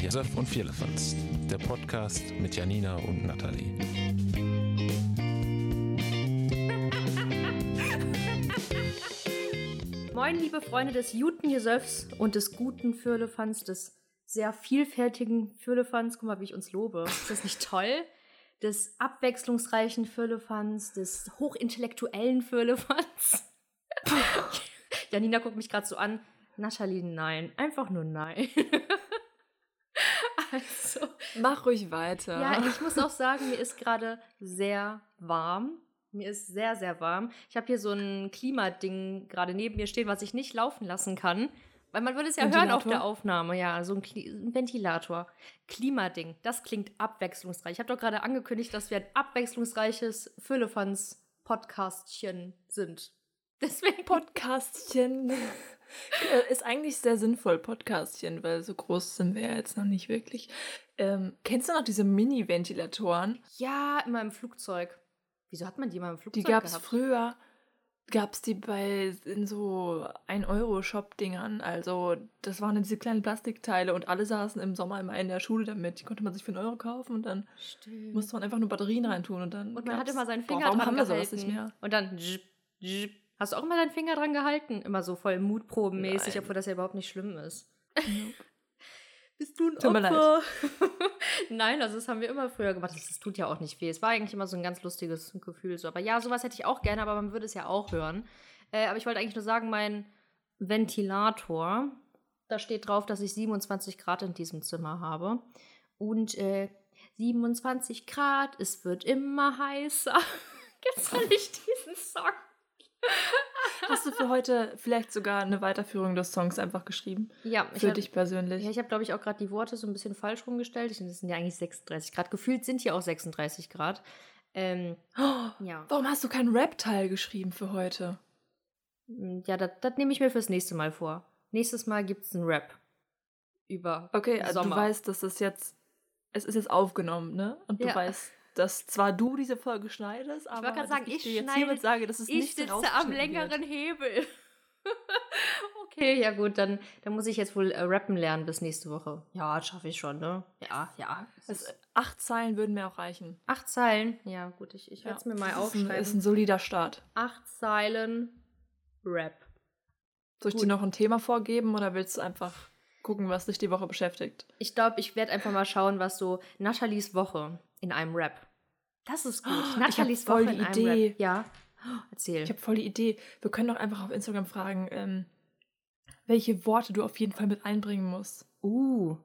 Josef und Vierlefanz, der Podcast mit Janina und Nathalie. Moin, liebe Freunde des guten Josefs und des guten Firlefanz, des sehr vielfältigen Firlefanz. Guck mal, wie ich uns lobe. Ist das nicht toll? Des abwechslungsreichen Firlefanz, des hochintellektuellen Firlefanz. Janina guckt mich gerade so an. Nathalie, nein. Einfach nur nein. also. Mach ruhig weiter. Ja, ich muss auch sagen, mir ist gerade sehr warm. Mir ist sehr, sehr warm. Ich habe hier so ein Klimading gerade neben mir stehen, was ich nicht laufen lassen kann. Weil man würde es ja hören auf der Aufnahme, ja, so ein, Kli ein Ventilator. Klimading, das klingt abwechslungsreich. Ich habe doch gerade angekündigt, dass wir ein abwechslungsreiches Füllefans-Podcastchen sind. Deswegen. Podcastchen ist eigentlich sehr sinnvoll, Podcastchen, weil so groß sind wir ja jetzt noch nicht wirklich. Ähm, kennst du noch diese Mini-Ventilatoren? Ja, immer im Flugzeug. Wieso hat man die mal im Flugzeug Die gab es früher, gab es die bei in so 1-Euro-Shop-Dingern. Also das waren diese kleinen Plastikteile und alle saßen im Sommer immer in der Schule damit. Die konnte man sich für einen Euro kaufen und dann Stimmt. musste man einfach nur Batterien reintun und dann. Und man hatte immer seinen Boah, Finger warum dran haben wir sowas nicht mehr? Und dann. zsch, zsch. Hast du auch immer deinen Finger dran gehalten? Immer so voll mutprobenmäßig, Nein. obwohl das ja überhaupt nicht schlimm ist. Bist du ein Tut mir leid. Opfer? Nein, also das haben wir immer früher gemacht. Das, das tut ja auch nicht weh. Es war eigentlich immer so ein ganz lustiges Gefühl. So. Aber ja, sowas hätte ich auch gerne, aber man würde es ja auch hören. Äh, aber ich wollte eigentlich nur sagen, mein Ventilator, da steht drauf, dass ich 27 Grad in diesem Zimmer habe. Und äh, 27 Grad, es wird immer heißer. Gibt's da nicht diesen Song? Hast du für heute vielleicht sogar eine Weiterführung des Songs einfach geschrieben? Ja, Für hab- dich persönlich. Ja, ich habe, glaube ich, auch gerade die Worte so ein bisschen falsch rumgestellt. Ich, das sind ja eigentlich 36 Grad. Gefühlt sind hier auch 36 Grad. Ähm, Oh, ja. warum hast du keinen Rap-Teil geschrieben für heute? Mm, Ja, das das nehme ich mir fürs nächste Mal vor. Nächstes Mal gibt es einen Rap. Über Okay, also Sommer. du weißt, dass das jetzt, es ist jetzt aufgenommen, ne? Und du Ja. weißt, dass zwar du diese Folge schneidest, aber wollte gerade sagen, dass ich dir jetzt hiermit sage, dass es ich nicht sitze am längeren Wird. Hebel. okay, ja gut, dann, dann muss ich jetzt wohl äh, rappen lernen bis nächste Woche. Ja, das schaffe ich schon, ne? Ja, ja. Es Also, acht Zeilen würden mir auch reichen. acht Zeilen. Ja, gut, ich, ich Ja, werde es mir mal das ist ein, aufschreiben. ist ein solider Start. acht Zeilen Rap. Soll ich Gut. dir noch ein Thema vorgeben oder willst du einfach gucken, was dich die Woche beschäftigt? Ich glaube, ich werde einfach mal schauen, was so Nathalies Woche in einem Rap. Das ist gut. Oh, ich Nathalies voll Woche die Idee. Ja. Erzähl. Ich habe voll die Idee. Wir können doch einfach auf Instagram fragen, ähm, welche Worte du auf jeden Fall mit einbringen musst. uh,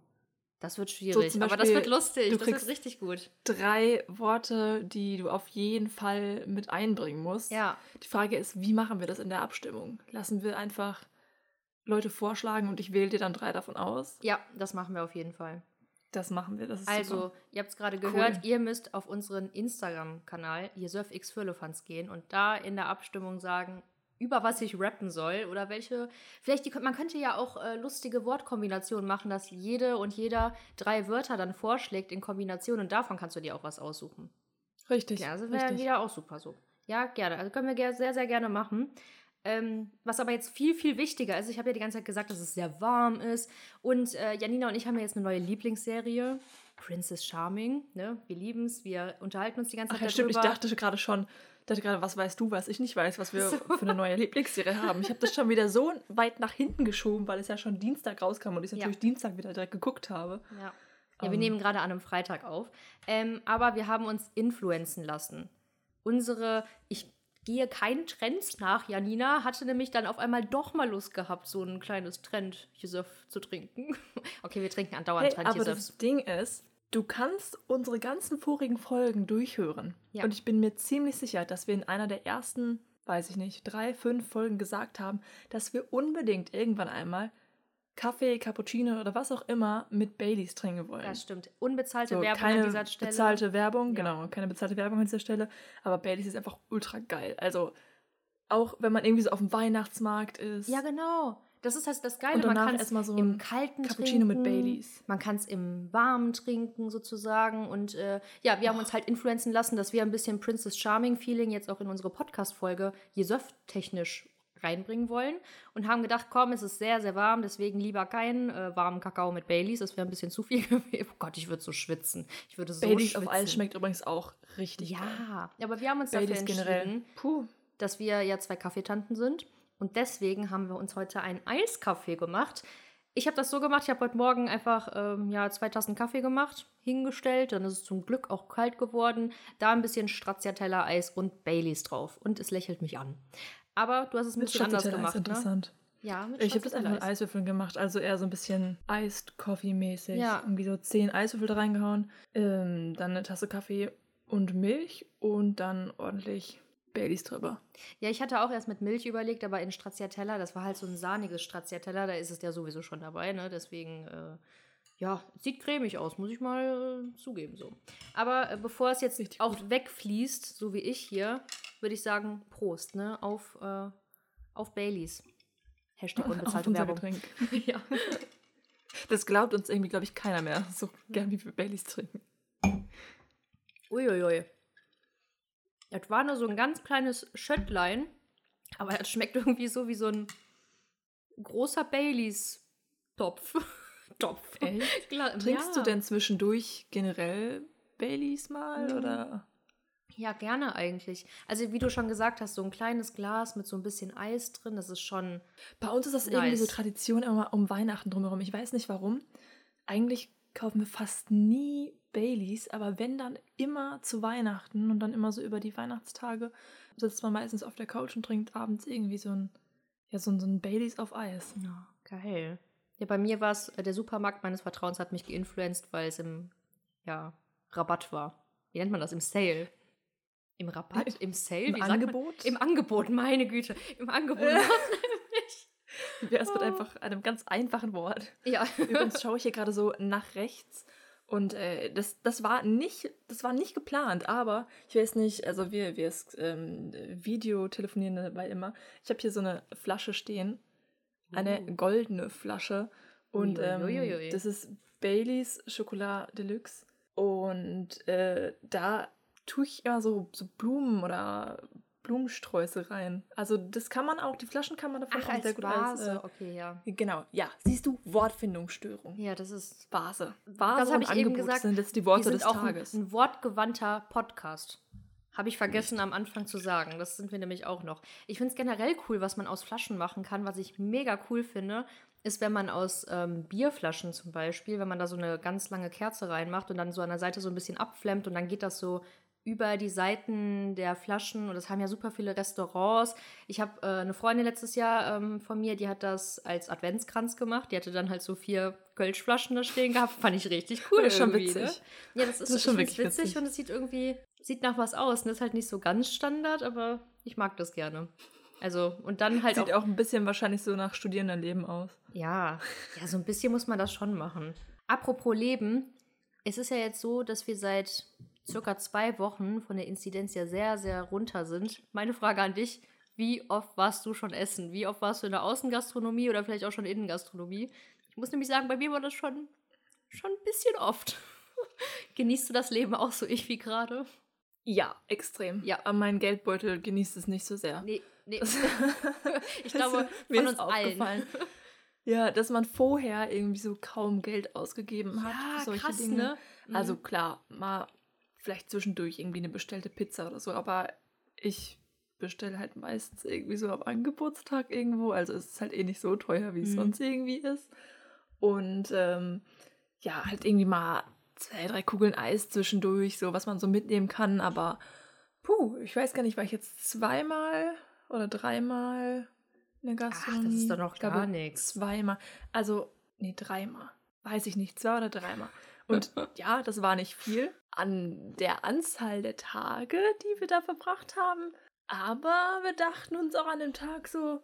das wird schwierig. zum aber das Beispiel, wird lustig. du Das kriegst- richtig gut. Drei Worte, die du auf jeden Fall mit einbringen musst. Ja. Die Frage ist, wie machen wir das in der Abstimmung? Lassen wir einfach Leute vorschlagen und ich wähle dir dann drei davon aus? Ja, das machen wir auf jeden Fall. Das machen wir. Das Also, super. ihr habt es gerade Cool. gehört, ihr müsst auf unseren Instagram-Kanal, Firlefanz gehen und da in der Abstimmung sagen, über was ich rappen soll oder welche. Vielleicht, die, man könnte ja auch äh, lustige Wortkombinationen machen, dass jede und jeder drei Wörter dann vorschlägt in Kombination und davon kannst du dir auch was aussuchen. Richtig. Ja, das wäre richtig. wieder auch super so. Ja, gerne. Also können wir sehr, sehr gerne machen. Ähm, was aber jetzt viel, viel wichtiger ist, ich habe ja die ganze Zeit gesagt, dass es sehr warm ist. Und äh, Janina und ich haben ja jetzt eine neue Lieblingsserie. Princess Charming. Ne? Wir lieben es, wir unterhalten uns die ganze Ach Zeit ja, stimmt. Ich dachte gerade schon, dachte gerade, was weißt du, was ich nicht weiß, was wir So. für eine neue Lieblingsserie haben. Ich habe das schon wieder so weit nach hinten geschoben, weil es ja schon Dienstag rauskam und ich Ja. natürlich Dienstag wieder direkt geguckt habe. Ja, ja wir Ähm. nehmen gerade an einem Freitag auf. Ähm, aber wir haben uns influenzen lassen. Unsere, ich gehe keinen Trends nach, Janina hatte nämlich dann auf einmal doch mal Lust gehabt, so ein kleines Trend Josef zu trinken. okay, wir trinken andauernd Hey, Trend aber das Ding ist, du kannst unsere ganzen vorigen Folgen durchhören. Ja. Und ich bin mir ziemlich sicher, dass wir in einer der ersten, weiß ich nicht, drei, fünf Folgen gesagt haben, dass wir unbedingt irgendwann einmal Kaffee, Cappuccino oder was auch immer mit Baileys trinken wollen. Das stimmt. Unbezahlte So, Werbung keine an dieser Stelle. bezahlte Werbung, Ja. genau, keine bezahlte Werbung an dieser Stelle. Aber Baileys ist einfach ultra geil. Also auch wenn man irgendwie so auf dem Weihnachtsmarkt ist. Ja, genau. Das ist das, das Geile. Und man danach kann es erstmal so im Kalten Cappuccino trinken. mit Baileys. Man kann es im Warmen trinken, sozusagen. Und äh, ja, wir haben uns halt influenzen lassen, dass wir ein bisschen Princess Charming-Feeling jetzt auch in unsere Podcast-Folge Jesöff-technisch reinbringen wollen und haben gedacht, komm, es ist sehr, sehr warm, deswegen lieber keinen äh, warmen Kakao mit Baileys. Das wäre ein bisschen zu viel gewesen. Oh Gott, ich würde so schwitzen. Ich würde so Baileys schwitzen. auf Eis schmeckt übrigens auch richtig geil. Ja, aber wir haben uns Baileys dafür generell. entschieden, Puh. dass wir ja zwei Kaffeetanten sind. Und deswegen haben wir uns heute einen Eiskaffee gemacht. Ich habe das so gemacht, ich habe heute Morgen einfach ähm, ja, zwei Tassen Kaffee gemacht, hingestellt. Dann ist es zum Glück auch kalt geworden. Da ein bisschen Stracciatella-Eis und Baileys drauf. Und es lächelt mich an. Aber du hast es ein Mit bisschen anders Stracciatella ist gemacht, ne? interessant. Ja, mit Ich habe das einfach mit. Eiswürfeln gemacht, also eher so ein bisschen Iced Coffee mäßig. Ja. Irgendwie so zehn Eiswürfel da reingehauen, ähm, dann eine Tasse Kaffee und Milch und dann ordentlich Baileys drüber. Ja, ich hatte auch erst mit Milch überlegt, aber in Stracciatella, das war halt so ein sahniges Stracciatella, da ist es ja sowieso schon dabei, ne? Deswegen, äh, ja, sieht cremig aus, muss ich mal äh, zugeben so. Aber äh, bevor es jetzt Richtig auch wegfließt, so wie ich hier, würde ich sagen, Prost, ne? Auf, äh, auf Baileys. Hashtag Auf unbezahlte unser Werbung. Getränk. ja. Das glaubt uns irgendwie, glaube ich, keiner mehr, so gern wie wir Baileys trinken. Uiuiui. Das war nur so ein ganz kleines Schöttlein, aber das schmeckt irgendwie so wie so ein großer Baileys-Topf. Topf. Echt? Trinkst ja. du denn zwischendurch generell Baileys mal Mhm. oder? Ja, gerne eigentlich. Also wie du schon gesagt hast, so ein kleines Glas mit so ein bisschen Eis drin, das ist schon. Bei uns ist das irgendwie so Nice. Tradition immer um Weihnachten drumherum. Ich weiß nicht warum. Eigentlich kaufen wir fast nie Baileys, aber wenn dann immer zu Weihnachten und dann immer so über die Weihnachtstage sitzt man meistens auf der Couch und trinkt abends irgendwie so ein, ja, so ein, so ein Baileys auf Eis. Ja, geil. Ja, bei mir war es, äh, der Supermarkt meines Vertrauens hat mich geinfluenced, weil es im ja, Rabatt war. Wie nennt man das? Im Sale. Im Rabatt? Im Sale? Im Wie? Angebot? Im Angebot, meine Güte. Im Angebot. Äh. Wie wäre es mit einfach einem ganz einfachen Wort? ja. Übrigens schaue ich hier gerade so nach rechts und äh, das, das war nicht, das war nicht geplant, aber ich weiß nicht, also wir, wir ähm, Video telefonieren dabei immer. Ich habe hier so eine Flasche stehen, eine Uh. goldene Flasche und ähm, das ist Baileys Chocolat Deluxe und äh, da tue ich immer so, so Blumen oder Blumensträuße rein. Also das kann man auch, die Flaschen kann man davon Ach, auch sehr gut Vase. als äh, okay, ja. Genau, ja. Siehst du, Wortfindungsstörung. Ja, das ist. Vase. Vase Das hab und ich eben Angebot gesagt. sind jetzt die Wir Worte sind des auch ein, Tages. ein wortgewandter Podcast. Habe ich vergessen am Anfang zu sagen. Das sind wir nämlich auch noch. Ich finde es generell cool, was man aus Flaschen machen kann. Was ich mega cool finde, ist, wenn man aus ähm, Bierflaschen zum Beispiel, wenn man da so eine ganz lange Kerze reinmacht und dann so an der Seite so ein bisschen abflemmt und dann geht das so über die Seiten der Flaschen und das haben ja super viele Restaurants. Ich habe äh, eine Freundin letztes Jahr ähm, von mir, die hat das als Adventskranz gemacht. Die hatte dann halt so vier Kölschflaschen da stehen gehabt. Fand ich richtig cool. Das ist schon irgendwie, witzig. Ne? Ja, das ist, Das ist schon wirklich witzig, witzig. und es sieht irgendwie, sieht nach was aus. Und das ist halt nicht so ganz Standard, aber ich mag das gerne. Also, und dann halt Sieht auch, auch ein bisschen wahrscheinlich so nach Studierendenleben aus. ja, ja, so ein bisschen muss man das schon machen. Apropos Leben, es ist ja jetzt so, dass wir seit circa zwei Wochen von der Inzidenz ja sehr, sehr runter sind. Meine Frage an dich, wie oft warst du schon essen? Wie oft warst du in der Außengastronomie oder vielleicht auch schon Innengastronomie? Ich muss nämlich sagen, bei mir war das schon, schon ein bisschen oft. Genießt du das Leben auch so ich wie gerade? Ja, extrem. Ja. Aber mein Geldbeutel genießt es nicht so sehr. Nee, nee. Ich glaube, mir von ist uns allen. aufgefallen. Ja, dass man vorher irgendwie so kaum Geld ausgegeben hat Ja, für solche krass, Dinge. ne? Mhm. Also klar, mal vielleicht zwischendurch irgendwie eine bestellte Pizza oder so, aber ich bestelle halt meistens irgendwie so am Angebotstag irgendwo. Also es ist halt eh nicht so teuer, wie es Mhm. sonst irgendwie ist. Und ähm, ja, halt irgendwie mal zwei, drei Kugeln Eis zwischendurch, so was man so mitnehmen kann. Aber puh, ich weiß gar nicht, war ich jetzt zweimal oder dreimal in der Ach, Gastronomie? das ist doch noch glaube, gar nichts. Zweimal. Also, nee, dreimal. Weiß ich nicht, zwei oder dreimal. Und ja, das war nicht viel an der Anzahl der Tage, die wir da verbracht haben. Aber wir dachten uns auch an dem Tag so,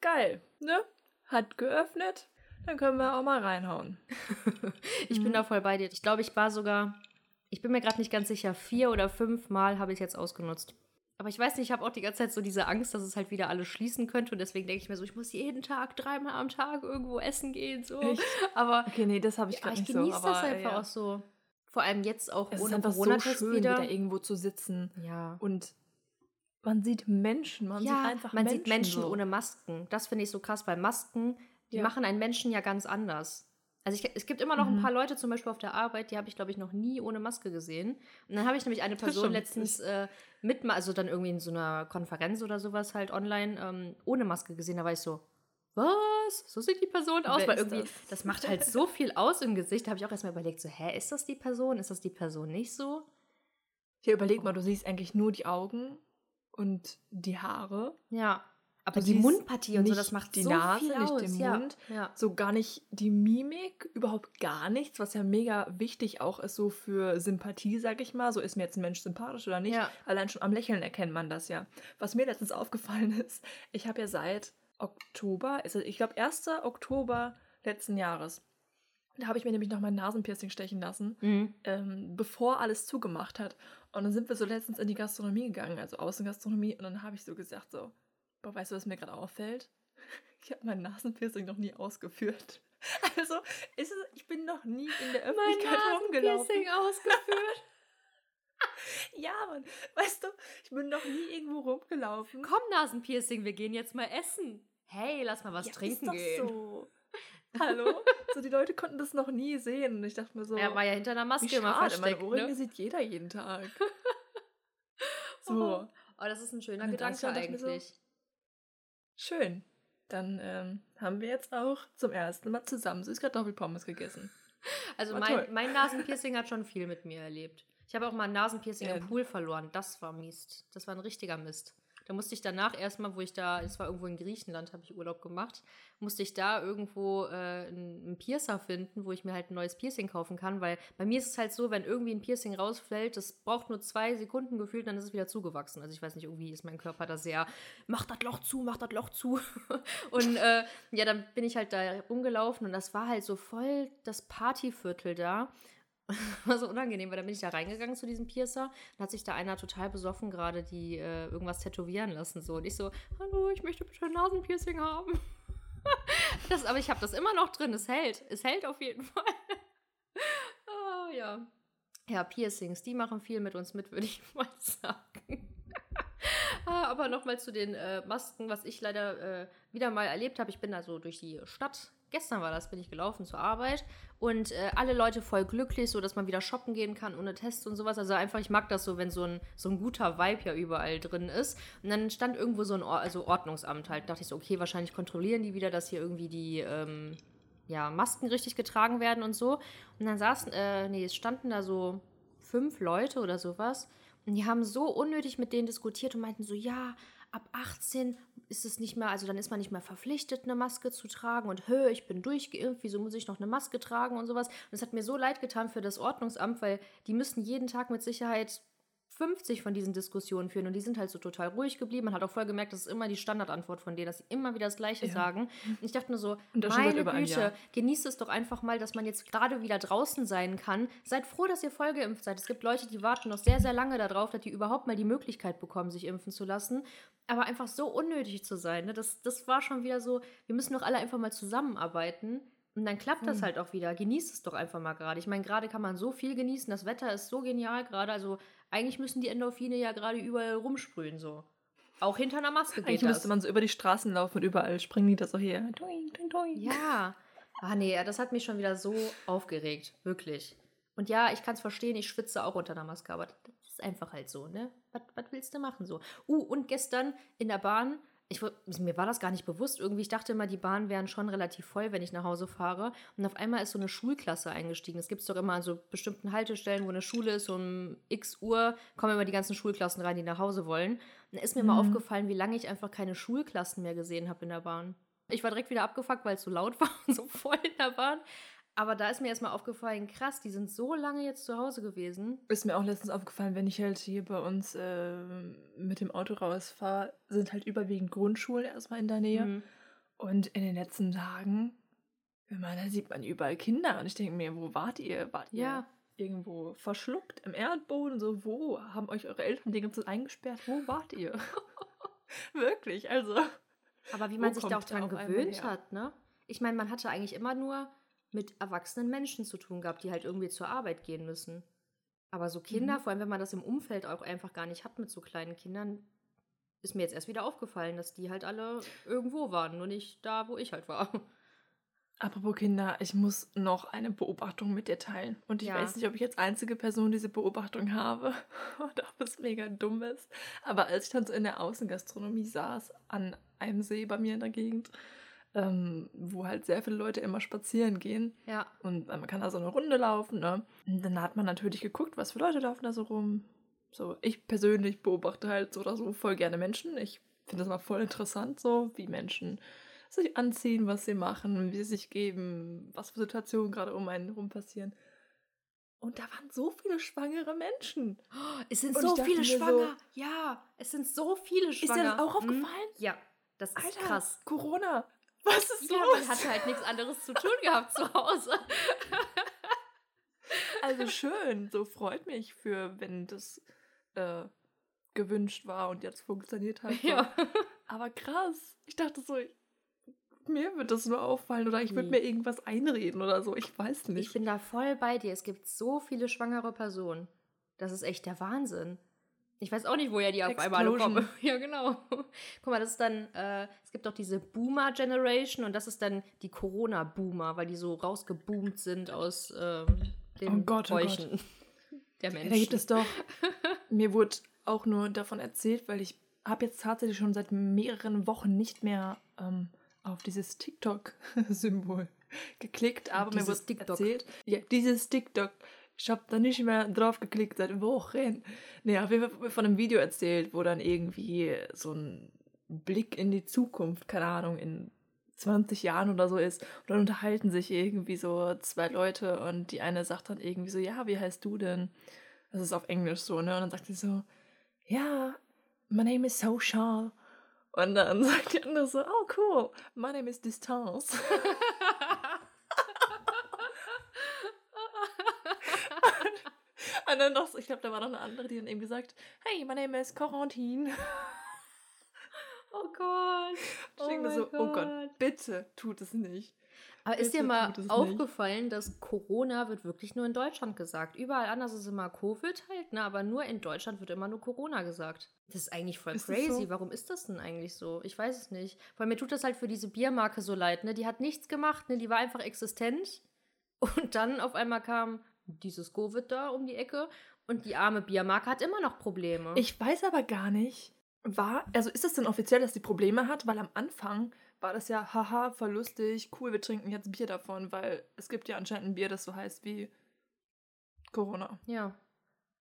geil, ne? Hat geöffnet, dann können wir auch mal reinhauen. Ich bin Mhm. da voll bei dir. Ich glaube, ich war sogar, ich bin mir gerade nicht ganz sicher, vier oder fünf Mal habe ich es jetzt ausgenutzt. Aber ich weiß nicht, ich habe auch die ganze Zeit so diese Angst, dass es halt wieder alles schließen könnte. Und deswegen denke ich mir so, ich muss jeden Tag, dreimal am Tag irgendwo essen gehen. So. Echt? Aber Okay, nee, das habe ich ja, gerade ich nicht so. genieße Aber, das einfach ja. auch so. Vor allem jetzt auch Es ist ohne einfach so Corona-Test schön, wieder. wieder irgendwo zu sitzen Ja. und man sieht Menschen, man ja, sieht einfach man Menschen. sieht Menschen so. ohne Masken. Das finde ich so krass, weil Masken, die machen einen Menschen ja ganz anders. Also ich, es gibt immer noch ein Mhm. paar Leute, zum Beispiel auf der Arbeit, die habe ich, glaube ich, noch nie ohne Maske gesehen. Und dann habe ich nämlich eine Person letztens äh, mit, also dann irgendwie in so einer Konferenz oder sowas halt online, ähm, ohne Maske gesehen. Da war ich so, was? So sieht die Person aus? Wer Weil irgendwie, das? das? macht halt so viel aus im Gesicht. Da habe ich auch erstmal überlegt, so, hä, ist das die Person? Ist das die Person nicht so? Hier überleg mal, du siehst eigentlich nur die Augen und die Haare. Ja. Aber die Mundpartie und so, nicht das macht die so Nase, viel nicht aus. den ja. Mund. Ja. So gar nicht die Mimik, überhaupt gar nichts, was ja mega wichtig auch ist so für Sympathie, sag ich mal. So ist mir jetzt ein Mensch sympathisch oder nicht. Ja. Allein schon am Lächeln erkennt man das ja. Was mir letztens aufgefallen ist, ich habe ja seit Oktober, also ich glaube 1. Oktober letzten Jahres, da habe ich mir nämlich noch mein Nasenpiercing stechen lassen, Mhm. ähm, bevor alles zugemacht hat. Und dann sind wir so letztens in die Gastronomie gegangen, also Außengastronomie, und dann habe ich so gesagt so, boah, weißt du, was mir gerade auffällt? Ich habe mein Nasenpiercing noch nie ausgeführt. Also, es, ich bin noch nie in der Öffentlichkeit rumgelaufen. ausgeführt. Ja, Mann, weißt du, ich bin noch nie irgendwo rumgelaufen. Komm, Nasenpiercing, wir gehen jetzt mal essen. Hey, lass mal was Ja, trinken ist doch gehen. So. Hallo? so, die Leute konnten das noch nie sehen. Und ich dachte mir so, Er war ja hinter einer wie Maske immer schade, versteckt. meine Ohrringe Ne? sieht jeder jeden Tag. Oh. So, Oh, das ist ein schöner Gedanke dachte ich mir so, eigentlich. Schön. Dann ähm, haben wir jetzt auch zum ersten Mal zusammen Süßkartoffelpommes gegessen. Also war mein, toll. mein Nasenpiercing hat schon viel mit mir erlebt. Ich habe auch mal ein Nasenpiercing Ja. im Pool verloren. Das war Mist. Das war ein richtiger Mist. Da musste ich danach erstmal, wo ich da, es war irgendwo in Griechenland, habe ich Urlaub gemacht, musste ich da irgendwo äh, einen Piercer finden, wo ich mir halt ein neues Piercing kaufen kann, weil bei mir ist es halt so, wenn irgendwie ein Piercing rausfällt, das braucht nur zwei Sekunden gefühlt, dann ist es wieder zugewachsen. Also ich weiß nicht, irgendwie ist mein Körper da sehr, mach das Loch zu, mach das Loch zu. und äh, ja, dann bin ich halt da rumgelaufen und das war halt so voll das Partyviertel da. war so unangenehm, weil dann bin ich da reingegangen zu diesem Piercer. Dann hat sich da einer total besoffen gerade die äh, irgendwas tätowieren lassen. So. Und ich so, hallo, ich möchte bitte ein Nasenpiercing haben. das, aber ich habe das immer noch drin. Es hält. Es hält auf jeden Fall. oh, ja. Ja, Piercings, die machen viel mit uns mit, würde ich mal sagen. Ah, aber nochmal zu den äh, Masken, was ich leider äh, wieder mal erlebt habe. Ich bin also durch die Stadt. Gestern war das, bin ich gelaufen zur Arbeit und äh, alle Leute voll glücklich, so dass man wieder shoppen gehen kann ohne Tests und sowas. Also einfach, ich mag das so, wenn so ein, so ein guter Vibe ja überall drin ist. Und dann stand irgendwo so ein Or also Ordnungsamt halt. Dachte ich so, okay, wahrscheinlich kontrollieren die wieder, dass hier irgendwie die ähm, ja, Masken richtig getragen werden und so. Und dann saßen, äh, nee, es standen da so fünf Leute oder sowas. Und die haben so unnötig mit denen diskutiert und meinten so, ja, ab 18 ist es nicht mehr, also dann ist man nicht mehr verpflichtet, eine Maske zu tragen und hö, ich bin durchgeimpft, wieso muss ich noch eine Maske tragen und sowas. Und es hat mir so leid getan für das Ordnungsamt, weil die müssen jeden Tag mit Sicherheit 50 von diesen Diskussionen führen und die sind halt so total ruhig geblieben. Man hat auch voll gemerkt, das ist immer die Standardantwort von denen, dass sie immer wieder das Gleiche Ja. sagen. Und ich dachte nur so, meine Güte, genießt es doch einfach mal, dass man jetzt gerade wieder draußen sein kann. Seid froh, dass ihr voll geimpft seid. Es gibt Leute, die warten noch sehr, sehr lange darauf, dass die überhaupt mal die Möglichkeit bekommen, sich impfen zu lassen. Aber einfach so unnötig zu sein, ne? das, das war schon wieder so, wir müssen doch alle einfach mal zusammenarbeiten. Und dann klappt das Hm. halt auch wieder. Genießt es doch einfach mal gerade. Ich meine, gerade kann man so viel genießen. Das Wetter ist so genial gerade. Also eigentlich müssen die Endorphine ja gerade überall rumsprühen so. Auch hinter einer Maske geht Eigentlich das. müsste man so über die Straßen laufen und überall springen die da so her. Doing, doing, doing. Ja. Ah nee, das hat mich schon wieder so aufgeregt. Wirklich. Und ja, ich kann es verstehen, ich schwitze auch unter einer Maske, aber das ist einfach halt so, ne? Was, was willst du machen so? Uh, und gestern in der Bahn, ich, mir war das gar nicht bewusst. Irgendwie, ich dachte immer, die Bahnen wären schon relativ voll, wenn ich nach Hause fahre. Und auf einmal ist so eine Schulklasse eingestiegen. Es gibt doch immer an so bestimmten Haltestellen, wo eine Schule ist, um x Uhr kommen immer die ganzen Schulklassen rein, die nach Hause wollen. Und da ist mir mal Mhm. aufgefallen, wie lange ich einfach keine Schulklassen mehr gesehen habe in der Bahn. Ich war direkt wieder abgefuckt, weil es so laut war und so voll in der Bahn. Aber da ist mir erstmal aufgefallen, krass, die sind so lange jetzt zu Hause gewesen. Ist mir auch letztens aufgefallen, wenn ich halt hier bei uns ähm, mit dem Auto rausfahre, sind halt überwiegend Grundschulen erstmal in der Nähe. Mhm. Und in den letzten Tagen, wenn man, da sieht man überall Kinder. Und ich denke mir, wo wart ihr? Wart ihr Ja. irgendwo verschluckt im Erdboden? So, wo? Haben euch eure Eltern die ganze Zeit eingesperrt? Wo wart ihr? Wirklich, also. Aber wie man sich da auch dran gewöhnt hat, ne? Ich meine, man hatte eigentlich immer nur mit erwachsenen Menschen zu tun gehabt, die halt irgendwie zur Arbeit gehen müssen. Aber so Kinder, Mhm. vor allem wenn man das im Umfeld auch einfach gar nicht hat mit so kleinen Kindern, ist mir jetzt erst wieder aufgefallen, dass die halt alle irgendwo waren, nur nicht da, wo ich halt war. Apropos Kinder, ich muss noch eine Beobachtung mit dir teilen. Und ich Ja. weiß nicht, ob ich als einzige Person diese Beobachtung habe oder ob es mega dumm ist. Aber als ich dann so in der Außengastronomie saß, an einem See bei mir in der Gegend, ähm, wo halt sehr viele Leute immer spazieren gehen Ja. und man kann da so eine Runde laufen, ne? Und dann hat man natürlich geguckt, was für Leute laufen da so rum. So, ich persönlich beobachte halt so oder so voll gerne Menschen. Ich finde das mal voll interessant, so wie Menschen sich anziehen, was sie machen, wie sie sich geben, was für Situationen gerade um einen herum passieren. Und da waren so viele schwangere Menschen. Es sind so viele mir so- schwanger. ja, es sind so viele Ist dir schwanger. das auch Hm? aufgefallen? Ja, das ist Alter, krass. Corona. Was ist Ja, los? man hatte halt nichts anderes zu tun gehabt zu Hause. Also schön, so freut mich für, wenn das äh, gewünscht war und jetzt funktioniert hat. Ja. Aber krass. Ich dachte so, mir wird das nur auffallen oder ich würde Nee. mir irgendwas einreden oder so. Ich weiß nicht. Ich bin da voll bei dir. Es gibt so viele schwangere Personen. Das ist echt der Wahnsinn. Ich weiß auch nicht, woher die auf einmal kommen. Ja, genau. Guck mal, das ist dann, äh, es gibt doch diese Boomer-Generation und das ist dann die Corona-Boomer, weil die so rausgeboomt sind aus ähm, den Oh Gott, oh Bäuchen der Menschen. Da gibt es doch. mir wurde auch nur davon erzählt, weil ich habe jetzt tatsächlich schon seit mehreren Wochen nicht mehr ähm, auf dieses TikTok-Symbol geklickt, aber mir Dieses wurde TikTok. erzählt. Ja, dieses TikTok. Ich habe da nicht mehr drauf geklickt seit Wochen. Nee, auf jeden Fall von einem Video erzählt, wo dann irgendwie so ein Blick in die Zukunft, keine Ahnung, in 20 Jahren oder so ist. Und dann unterhalten sich irgendwie so zwei Leute und die eine sagt dann irgendwie so, ja, wie heißt du denn? Das ist auf Englisch so, ne? Und dann sagt sie so, ja, my name is Social. Und dann sagt die andere so, oh cool, my name is Distance. Und dann noch, ich glaube, da war noch eine andere, die dann eben gesagt, hey, my name is Quarantine. oh Gott. Ich denke mir so, oh Gott, bitte tut es nicht. Aber ist dir Bitte mal es nicht. aufgefallen, dass Corona wird wirklich nur in Deutschland gesagt? Überall anders ist immer Covid halt, ne? aber nur in Deutschland wird immer nur Corona gesagt. Das ist eigentlich voll Ist crazy. so? Warum ist das denn eigentlich so? Ich weiß es nicht. Weil mir tut das halt für diese Biermarke so leid, ne? Die hat nichts gemacht, ne? Die war einfach existent. Und dann auf einmal kam dieses Covid da um die Ecke und die arme Biermarke hat immer noch Probleme. Ich weiß aber gar nicht, war, also ist es denn offiziell, dass die Probleme hat? Weil am Anfang war das ja, haha, voll lustig, cool, wir trinken jetzt Bier davon, weil es gibt ja anscheinend ein Bier, das so heißt wie Corona. Ja.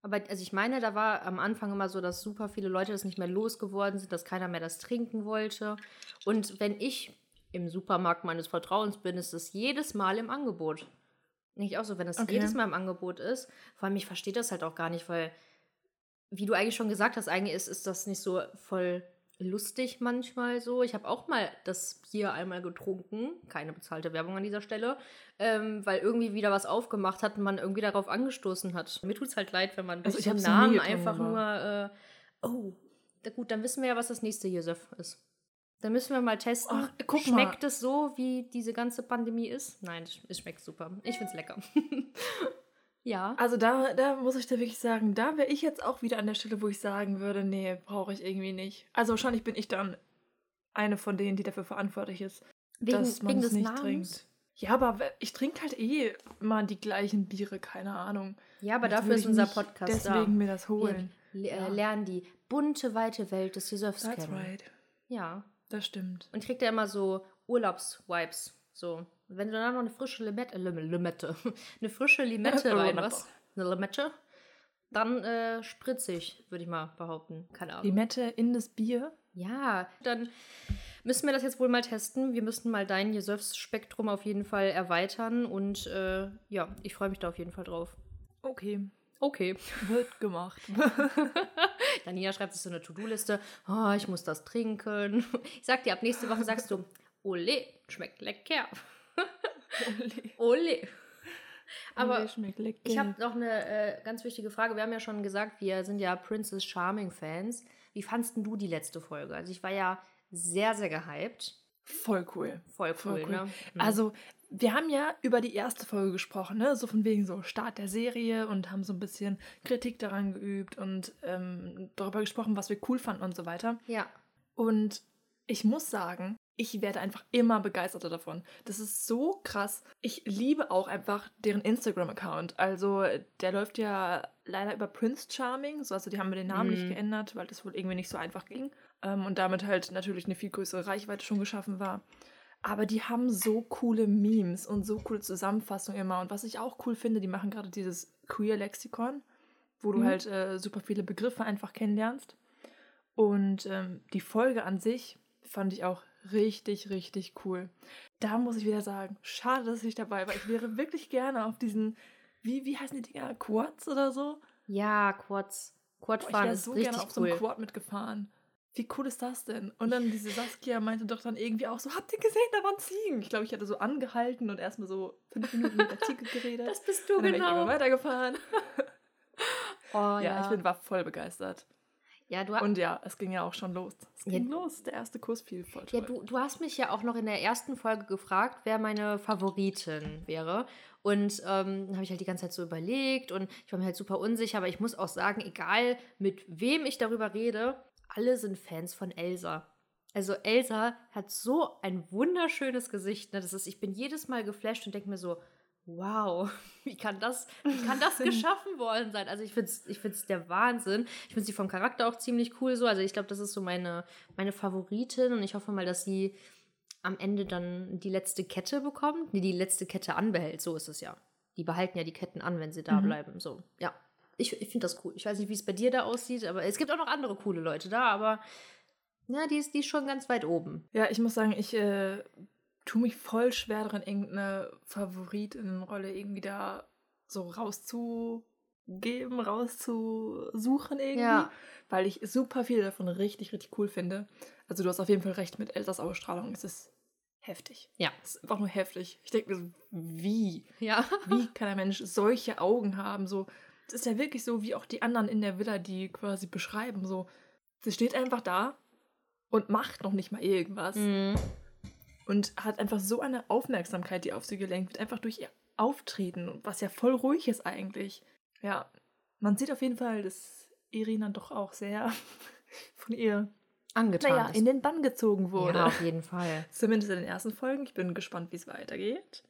Aber also ich meine, da war am Anfang immer so, dass super viele Leute das nicht mehr losgeworden sind, dass keiner mehr das trinken wollte. Und wenn ich im Supermarkt meines Vertrauens bin, ist es jedes Mal im Angebot. Nicht auch so, wenn es Okay. jedes Mal im Angebot ist. Vor allem, ich verstehe das halt auch gar nicht, weil, wie du eigentlich schon gesagt hast, eigentlich ist, ist das nicht so voll lustig manchmal so. Ich habe auch mal das Bier einmal getrunken, keine bezahlte Werbung an dieser Stelle, ähm, weil irgendwie wieder was aufgemacht hat und man irgendwie darauf angestoßen hat. Mir tut es halt leid, wenn man Also durch ich den Namen einfach nur, äh, oh, gut, dann wissen wir ja, was das nächste Josef ist. Dann müssen wir mal testen. Ach, guck mal. Schmeckt es so, wie diese ganze Pandemie ist? Nein, es- schmeckt super. Ich finde es lecker. ja. Also da, da muss ich dir wirklich sagen, da wäre ich jetzt auch wieder an der Stelle, wo ich sagen würde, nee, brauche ich irgendwie nicht. Also wahrscheinlich bin ich dann eine von denen, die dafür verantwortlich ist, Wegen, dass man es nicht Namens. trinkt. Ja, aber ich trinke halt eh immer die gleichen Biere, keine Ahnung. Ja, aber Jetzt dafür ist unser Podcast deswegen da. mir das holen. Wir le- Ja. äh, lernen die bunte, weite Welt des Josefs That's kennen. right. Ja. Das stimmt. Und kriegt ja immer so Urlaubsvibes. So. Und wenn du dann noch eine frische Limette, äh, Lim Limette, eine frische Limette Limette. reinmachst, eine Limette, dann äh, spritzig, würde ich mal behaupten. Keine Ahnung. Limette in das Bier. Ja, dann müssen wir das jetzt wohl mal testen. Wir müssen mal dein Jesöfs-Spektrum auf jeden Fall erweitern und äh, ja, ich freue mich da auf jeden Fall drauf. Okay, Okay. wird gemacht. Daniela schreibt sich so eine To-Do-Liste. Oh, ich muss das trinken. Ich sag dir, ab nächste Woche sagst du, Ole, schmeckt lecker. Ole. Aber Ole schmeckt lecker. ich habe noch eine äh, ganz wichtige Frage. Wir haben ja schon gesagt, wir sind ja Princess Charming Fans. Wie fandst du die letzte Folge? Also ich war ja sehr, sehr gehypt. Voll cool. Voll cool, Voll cool. ne? Mhm. Also, wir haben ja über die erste Folge gesprochen, ne? So von wegen so Start der Serie und haben so ein bisschen Kritik daran geübt und ähm, darüber gesprochen, was wir cool fanden und so weiter. ja. Und ich muss sagen, ich werde einfach immer begeisterter davon. Das ist so krass. Ich liebe auch einfach deren Instagram-Account. Also, der läuft ja leider über Prince Charming. So, also, die haben mir den Namen nicht Mhm. geändert, weil das wohl irgendwie nicht so einfach ging. Ähm, und damit halt natürlich eine viel größere Reichweite schon geschaffen war. Aber die haben so coole Memes und so coole Zusammenfassungen immer. Und was ich auch cool finde, die machen gerade dieses Queer-Lexikon, wo du Mhm. halt äh, super viele Begriffe einfach kennenlernst. Und ähm, die Folge an sich fand ich auch richtig, richtig cool. Da muss ich wieder sagen, schade, dass ich dabei war. Ich wäre wirklich gerne auf diesen, wie, wie heißen die Dinger? Quads oder so? Ja, Quads. Boah, ich wäre so richtig gerne auf so cool. einem Quad mitgefahren. Wie cool ist das denn? Und dann diese Saskia meinte doch dann irgendwie auch so, habt ihr gesehen, da waren Ziegen. Ich glaube, ich hatte so angehalten und erstmal so fünf Minuten mit der Ziege geredet. Das bist du und dann bin ich genau. weitergefahren. Oh, ja, ja, ich bin, war voll begeistert. ja, du, Und ja, es ging ja auch schon los. Es Ja. ging los. Der erste Kuss fiel voll ja, du, du hast mich ja auch noch in der ersten Folge gefragt, wer meine Favoritin wäre. Und ähm, habe ich halt die ganze Zeit so überlegt und ich war mir halt super unsicher, aber ich muss auch sagen, egal mit wem ich darüber rede, alle sind Fans von Elsa. Also Elsa hat so ein wunderschönes Gesicht. Ne? Das ist, ich bin jedes Mal geflasht und denke mir so, wow, wie kann das, wie kann das geschaffen worden sein? Also ich finde es ich find's der Wahnsinn. Ich finde sie vom Charakter auch ziemlich cool so. Also ich glaube, das ist so meine, meine Favoritin und ich hoffe mal, dass sie am Ende dann die letzte Kette bekommt. Nee, die letzte Kette anbehält. So ist es ja. Die behalten ja die Ketten an, wenn sie da Mhm. bleiben. So, ja. Ich, ich finde das cool. Ich weiß nicht, wie es bei dir da aussieht, aber es gibt auch noch andere coole Leute da, aber ja, die ist, die ist schon ganz weit oben. Ja, ich muss sagen, ich äh, tue mich voll schwer darin, irgendeine Favoritinnenrolle irgendwie da so rauszugeben, rauszusuchen irgendwie. Ja. Weil ich super viel davon richtig, richtig cool finde. Also du hast auf jeden Fall recht mit Elsas Ausstrahlung. Es ist heftig. Ja. Es ist einfach nur heftig. Ich denke mir so, wie? Ja. Wie kann ein Mensch solche Augen haben? So, es ist ja wirklich so, wie auch die anderen in der Villa, die quasi beschreiben. So, sie steht einfach da und macht noch nicht mal irgendwas. Mhm. Und hat einfach so eine Aufmerksamkeit, die auf sie gelenkt wird, einfach durch ihr Auftreten, was ja voll ruhig ist eigentlich. Ja, man sieht auf jeden Fall, dass Irina doch auch sehr von ihr, Angetan. naja, ist. in den Bann gezogen wurde. Ja, auf jeden Fall. Zumindest in den ersten Folgen. Ich bin gespannt, wie es weitergeht.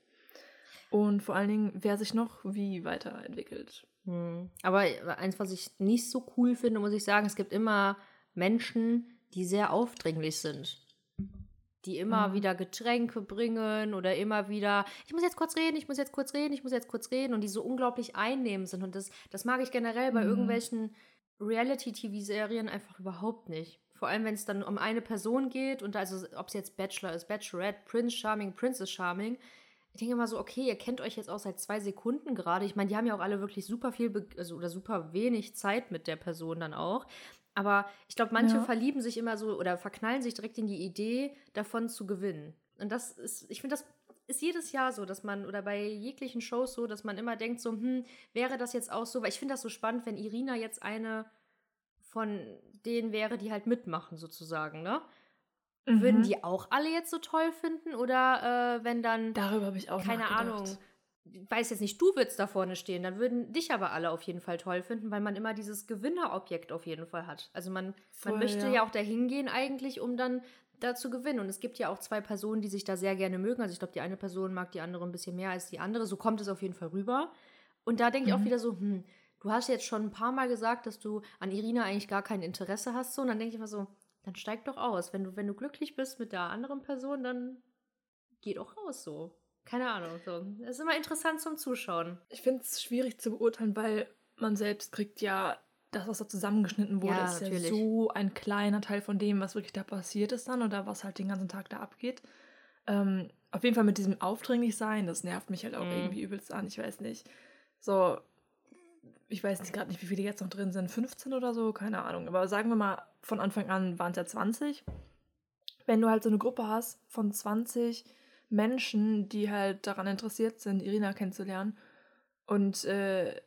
Und vor allen Dingen, wer sich noch wie weiterentwickelt. Hm. Aber eins, was ich nicht so cool finde, muss ich sagen, es gibt immer Menschen, die sehr aufdringlich sind. Die immer Mhm. wieder Getränke bringen oder immer wieder, ich muss jetzt kurz reden, ich muss jetzt kurz reden, ich muss jetzt kurz reden und die so unglaublich einnehmend sind. Und das, das mag ich generell bei Mhm. irgendwelchen Reality-TV-Serien einfach überhaupt nicht. Vor allem, wenn es dann um eine Person geht und also, ob es jetzt Bachelor ist, Bachelorette, Prince Charming, Princess Charming. Ich denke immer so, okay, ihr kennt euch jetzt auch seit zwei Sekunden gerade. Ich meine, die haben ja auch alle wirklich super viel, Be also, oder super wenig Zeit mit der Person dann auch. Aber ich glaube, manche Ja. verlieben sich immer so oder verknallen sich direkt in die Idee, davon zu gewinnen. Und das ist, ich finde, das ist jedes Jahr so, dass man, oder bei jeglichen Shows so, dass man immer denkt, so, hm, wäre das jetzt auch so, weil ich finde das so spannend, wenn Irina jetzt eine von denen wäre, die halt mitmachen, sozusagen, ne? Würden Mhm. die auch alle jetzt so toll finden? Oder äh, wenn dann, Darüber habe ich auch keine. Ahnung, ich weiß jetzt nicht, du würdest da vorne stehen, dann würden dich aber alle auf jeden Fall toll finden, weil man immer dieses Gewinnerobjekt auf jeden Fall hat. Also man, Voll, man möchte ja. ja. auch dahin gehen eigentlich, um dann da zu gewinnen. Und es gibt ja auch zwei Personen, die sich da sehr gerne mögen. Also ich glaube, die eine Person mag die andere ein bisschen mehr als die andere. So kommt es auf jeden Fall rüber. Und da denke ich auch Mhm. wieder so, hm, du hast jetzt schon ein paar Mal gesagt, dass du an Irina eigentlich gar kein Interesse hast. So, und dann denke ich immer so, dann steig doch aus. Wenn du, wenn du glücklich bist mit der anderen Person, dann geh doch raus so. Keine Ahnung. So. Das ist immer interessant zum Zuschauen. Ich finde es schwierig zu beurteilen, weil man selbst kriegt ja das, was da zusammengeschnitten wurde, Ja, ist natürlich. ja so ein kleiner Teil von dem, was wirklich da passiert ist dann oder was halt den ganzen Tag da abgeht. Ähm, auf jeden Fall mit diesem Aufdringlich-Sein, das nervt mich halt auch Mhm. irgendwie übelst an. Ich weiß nicht. So, ich weiß nicht gerade nicht, wie viele jetzt noch drin sind. 15 oder so, keine Ahnung. Aber sagen wir mal, von Anfang an waren es ja 20. Wenn du halt so eine Gruppe hast von 20 Menschen, die halt daran interessiert sind, Irina kennenzulernen, und äh,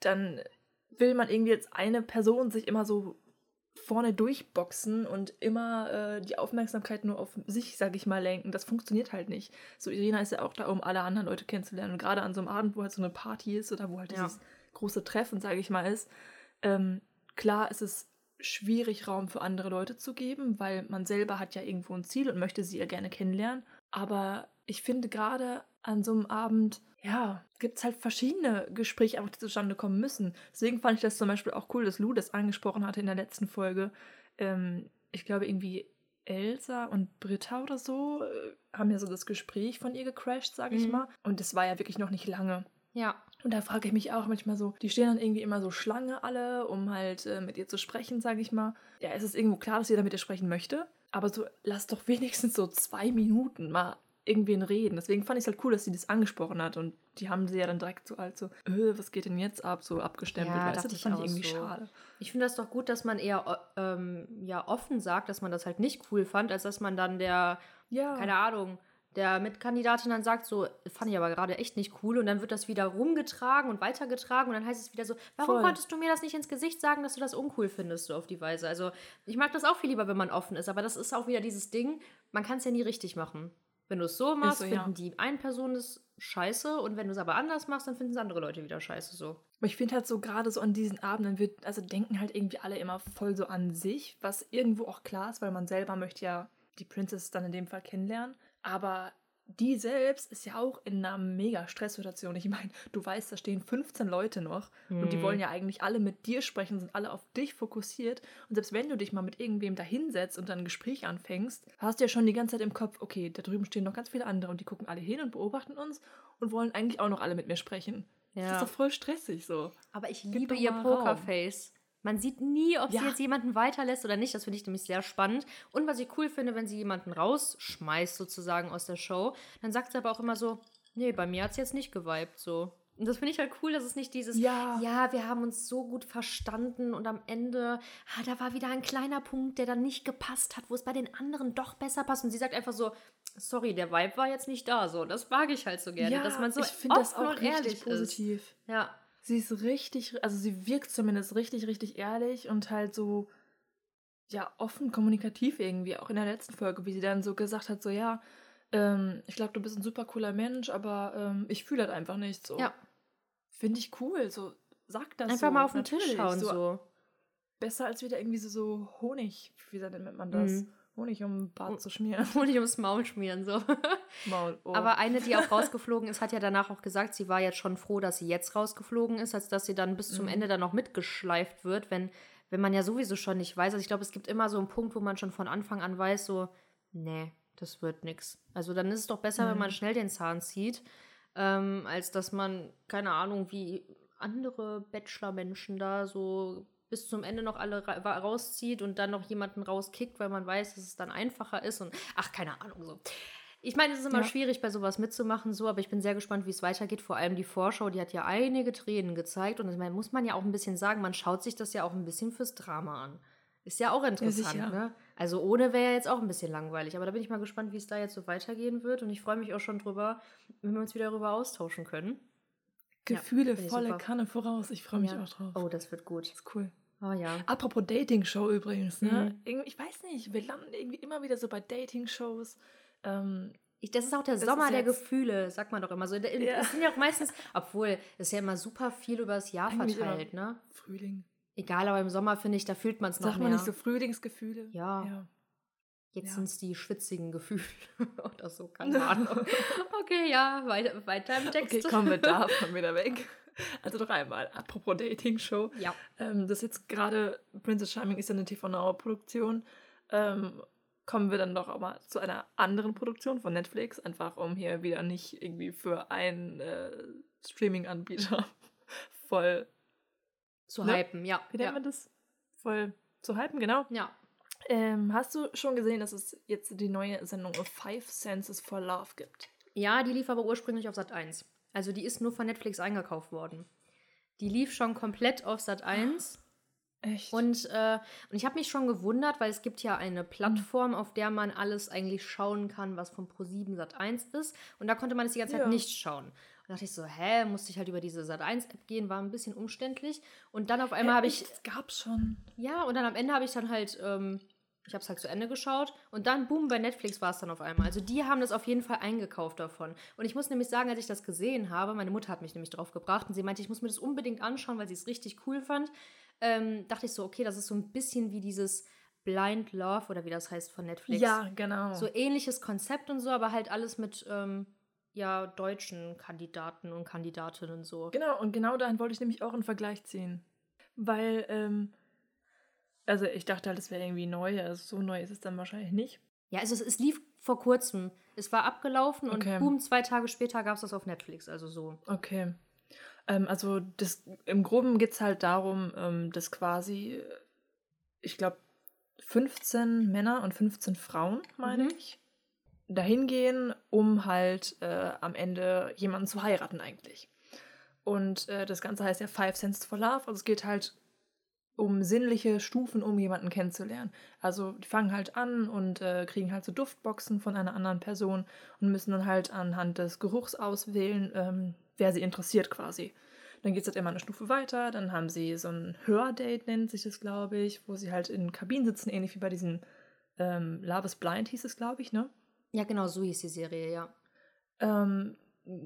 dann will man irgendwie jetzt eine Person sich immer so vorne durchboxen und immer äh, die Aufmerksamkeit nur auf sich, sag ich mal, lenken. Das funktioniert halt nicht. So, Irina ist ja auch da, um alle anderen Leute kennenzulernen. Und gerade an so einem Abend, wo halt so eine Party ist oder wo halt Ja. dieses große Treffen, sage ich mal, ist, ähm, klar ist es schwierig, Raum für andere Leute zu geben, weil man selber hat ja irgendwo ein Ziel und möchte sie ja gerne kennenlernen. Aber ich finde gerade an so einem Abend, ja, gibt es halt verschiedene Gespräche, einfach, die zustande kommen müssen. Deswegen fand ich das zum Beispiel auch cool, dass Lou das angesprochen hatte in der letzten Folge. Ähm, ich glaube, irgendwie Elsa und Britta oder so äh, haben ja so das Gespräch von ihr gecrashed, sage ich Mhm. mal. Und das war ja wirklich noch nicht lange. Ja. Und da frage ich mich auch manchmal so, die stehen dann irgendwie immer so Schlange alle, um halt äh, mit ihr zu sprechen, sage ich mal. Ja, es ist irgendwo klar, dass jeder mit ihr sprechen möchte, aber so lass doch wenigstens so zwei Minuten mal irgendwen reden. Deswegen fand ich es halt cool, dass sie das angesprochen hat und die haben sie ja dann direkt so als so, äh, was geht denn jetzt ab, so abgestempelt, Ja, weißt du? dachte Das ich fand ich irgendwie so. schade. Ich finde das doch gut, dass man eher ähm, ja, offen sagt, dass man das halt nicht cool fand, als dass man dann der, Ja. keine Ahnung, der Mitkandidatin dann sagt, so, fand ich aber gerade echt nicht cool und dann wird das wieder rumgetragen und weitergetragen und dann heißt es wieder so, warum Voll. konntest du mir das nicht ins Gesicht sagen, dass du das uncool findest, so auf die Weise. Also ich mag das auch viel lieber, wenn man offen ist, aber das ist auch wieder dieses Ding, man kann es ja nie richtig machen. Wenn du es so machst, so, ja. finden die eine Person es scheiße und wenn du es aber anders machst, dann finden es andere Leute wieder scheiße so. Aber ich finde halt so gerade so an diesen Abenden wird, also denken halt irgendwie alle immer voll so an sich, was irgendwo auch klar ist, weil man selber möchte ja die Princess dann in dem Fall kennenlernen. Aber die selbst ist ja auch in einer mega Stresssituation. Ich meine, du weißt, da stehen 15 Leute noch und die Mhm. wollen ja eigentlich alle mit dir sprechen, sind alle auf dich fokussiert. Und selbst wenn du dich mal mit irgendwem da hinsetzt und dann ein Gespräch anfängst, hast du ja schon die ganze Zeit im Kopf, okay, da drüben stehen noch ganz viele andere und die gucken alle hin und beobachten uns und wollen eigentlich auch noch alle mit mir sprechen. Das Ja. ist doch voll stressig so. Aber ich Gib liebe ihr Pokerface. Man sieht nie, ob Ja. sie jetzt jemanden weiterlässt oder nicht. Das finde ich nämlich sehr spannend. Und was ich cool finde, wenn sie jemanden rausschmeißt, sozusagen aus der Show, dann sagt sie aber auch immer so: Nee, bei mir hat es jetzt nicht geweibt. So. Und das finde ich halt cool, dass es nicht dieses, Ja. ja, wir haben uns so gut verstanden und am Ende, ah, da war wieder ein kleiner Punkt, der dann nicht gepasst hat, wo es bei den anderen doch besser passt. Und sie sagt einfach so, sorry, der Vibe war jetzt nicht da. So, das mag ich halt so gerne, dass man so ich finde das offen auch und richtig ehrlich ist. positiv. Ja. Sie ist richtig, also sie wirkt zumindest richtig, richtig ehrlich und halt so, ja, offen kommunikativ irgendwie, auch in der letzten Folge, wie sie dann so gesagt hat, so, ja, ähm, ich glaube, du bist ein super cooler Mensch, aber ähm, ich fühle das einfach nicht so. Ja. Finde ich cool, so, sag das Einfach so. mal auf den Tisch schauen, so. Besser als wieder irgendwie so, so Honig, wie nennt man das? Mhm. Honig um den Oh. Bart zu schmieren. Honig ums Maul schmieren, so. Maul, oh. Aber eine, die auch rausgeflogen ist, hat ja danach auch gesagt, sie war jetzt schon froh, dass sie jetzt rausgeflogen ist, als dass sie dann bis zum Mhm. Ende dann noch mitgeschleift wird, wenn, wenn man ja sowieso schon nicht weiß. Also ich glaube, es gibt immer so einen Punkt, wo man schon von Anfang an weiß, so, nee, das wird nix. Also dann ist es doch besser, wenn Mhm. man schnell den Zahn zieht, ähm, als dass man, keine Ahnung, wie andere Bachelor-Menschen da so bis zum Ende noch alle rauszieht und dann noch jemanden rauskickt, weil man weiß, dass es dann einfacher ist und ach, keine Ahnung so. Ich meine, es ist immer Ja. schwierig, bei sowas mitzumachen, so, aber ich bin sehr gespannt, wie es weitergeht. Vor allem die Vorschau, die hat ja einige Tränen gezeigt. Und das meine, muss man ja auch ein bisschen sagen, man schaut sich das ja auch ein bisschen fürs Drama an. Ist ja auch interessant, sicher. ne? Also ohne wäre ja jetzt auch ein bisschen langweilig. Aber da bin ich mal gespannt, wie es da jetzt so weitergehen wird. Und ich freue mich auch schon drüber, wenn wir uns wieder darüber austauschen können. Gefühle ich volle super. Kanne voraus. Ich freue mich Ja. auch drauf. Oh, das wird gut. Das ist cool. Oh ja. Apropos Dating-Show übrigens, ne? Mhm. Ich weiß nicht, wir landen irgendwie immer wieder so bei Dating-Shows. Ähm, Ich, das ist auch der Das Sommer der Gefühle, sagt man doch immer so. Es Ja. sind ja auch meistens, obwohl es ja immer super viel über das Jahr Eigentlich verteilt, ne? Frühling. Egal, aber im Sommer finde ich, da fühlt man es noch Sagt mehr. man nicht so Frühlingsgefühle? Ja. ja. Jetzt Ja. sind es die schwitzigen Gefühle oder so, keine Ahnung. okay, ja, weiter, weiter im Text. Okay, kommen wir davon wieder weg. Also noch einmal, apropos Dating-Show. Ja. Ähm, das jetzt gerade, Princess Charming ist ja eine TV-Now-Produktion. Ähm, kommen wir dann doch auch mal zu einer anderen Produktion von Netflix, einfach um hier wieder nicht irgendwie für einen äh, Streaming-Anbieter voll, Zu Ne? hypen, ja. wie nennt Ja. man das? Voll zu hypen, genau. ja. Ähm, hast du schon gesehen, dass es jetzt die neue Sendung Five Senses for Love gibt? Ja, die lief aber ursprünglich auf Sat 1. Also die ist nur von Netflix eingekauft worden. Die lief schon komplett auf Sat 1. Echt? Und, äh, und ich habe mich schon gewundert, weil es gibt ja eine Plattform, auf der man alles eigentlich schauen kann, was von Pro7 Sat1 ist. Und da konnte man es die ganze Zeit Ja. nicht schauen. Und dachte ich so, hä, musste ich halt über diese Sat1-App gehen, war ein bisschen umständlich. Und dann auf einmal habe ich, Es gab's schon. ja, und dann am Ende habe ich dann halt, ähm, ich habe es halt zu Ende geschaut. Und dann, boom, bei Netflix war es dann auf einmal. Also die haben das auf jeden Fall eingekauft davon. Und ich muss nämlich sagen, als ich das gesehen habe, meine Mutter hat mich nämlich drauf gebracht und sie meinte, ich muss mir das unbedingt anschauen, weil sie es richtig cool fand. Ähm, dachte ich so, okay, das ist so ein bisschen wie dieses Blind Love oder wie das heißt von Netflix. Ja, genau. So ähnliches Konzept und so, aber halt alles mit ähm, ja, deutschen Kandidaten und Kandidatinnen und so. Genau, und genau dahin wollte ich nämlich auch einen Vergleich ziehen. Weil, ähm, also ich dachte halt, es wäre irgendwie neu, also so neu ist es dann wahrscheinlich nicht. Ja, also es, es lief vor kurzem. Es war abgelaufen Okay. und boom, zwei Tage später gab es das auf Netflix. Also so. Okay. Ähm, also das, im Groben geht es halt darum, ähm, dass quasi, ich glaube, 15 Männer und 15 Frauen, meine Mhm. ich, dahin gehen, um halt äh, am Ende jemanden zu heiraten eigentlich. Und äh, das Ganze heißt ja Five Cents for Love. Also es geht halt um sinnliche Stufen, um jemanden kennenzulernen. Also die fangen halt an und äh, kriegen halt so Duftboxen von einer anderen Person und müssen dann halt anhand des Geruchs auswählen, ähm, wer sie interessiert quasi. Dann geht es halt immer eine Stufe weiter, dann haben sie so ein Hördate, nennt sich das, glaube ich, wo sie halt in Kabinen sitzen, ähnlich wie bei diesem ähm, Love is Blind hieß es, glaube ich, ne? Ja, genau, so hieß die Serie, ja. ähm,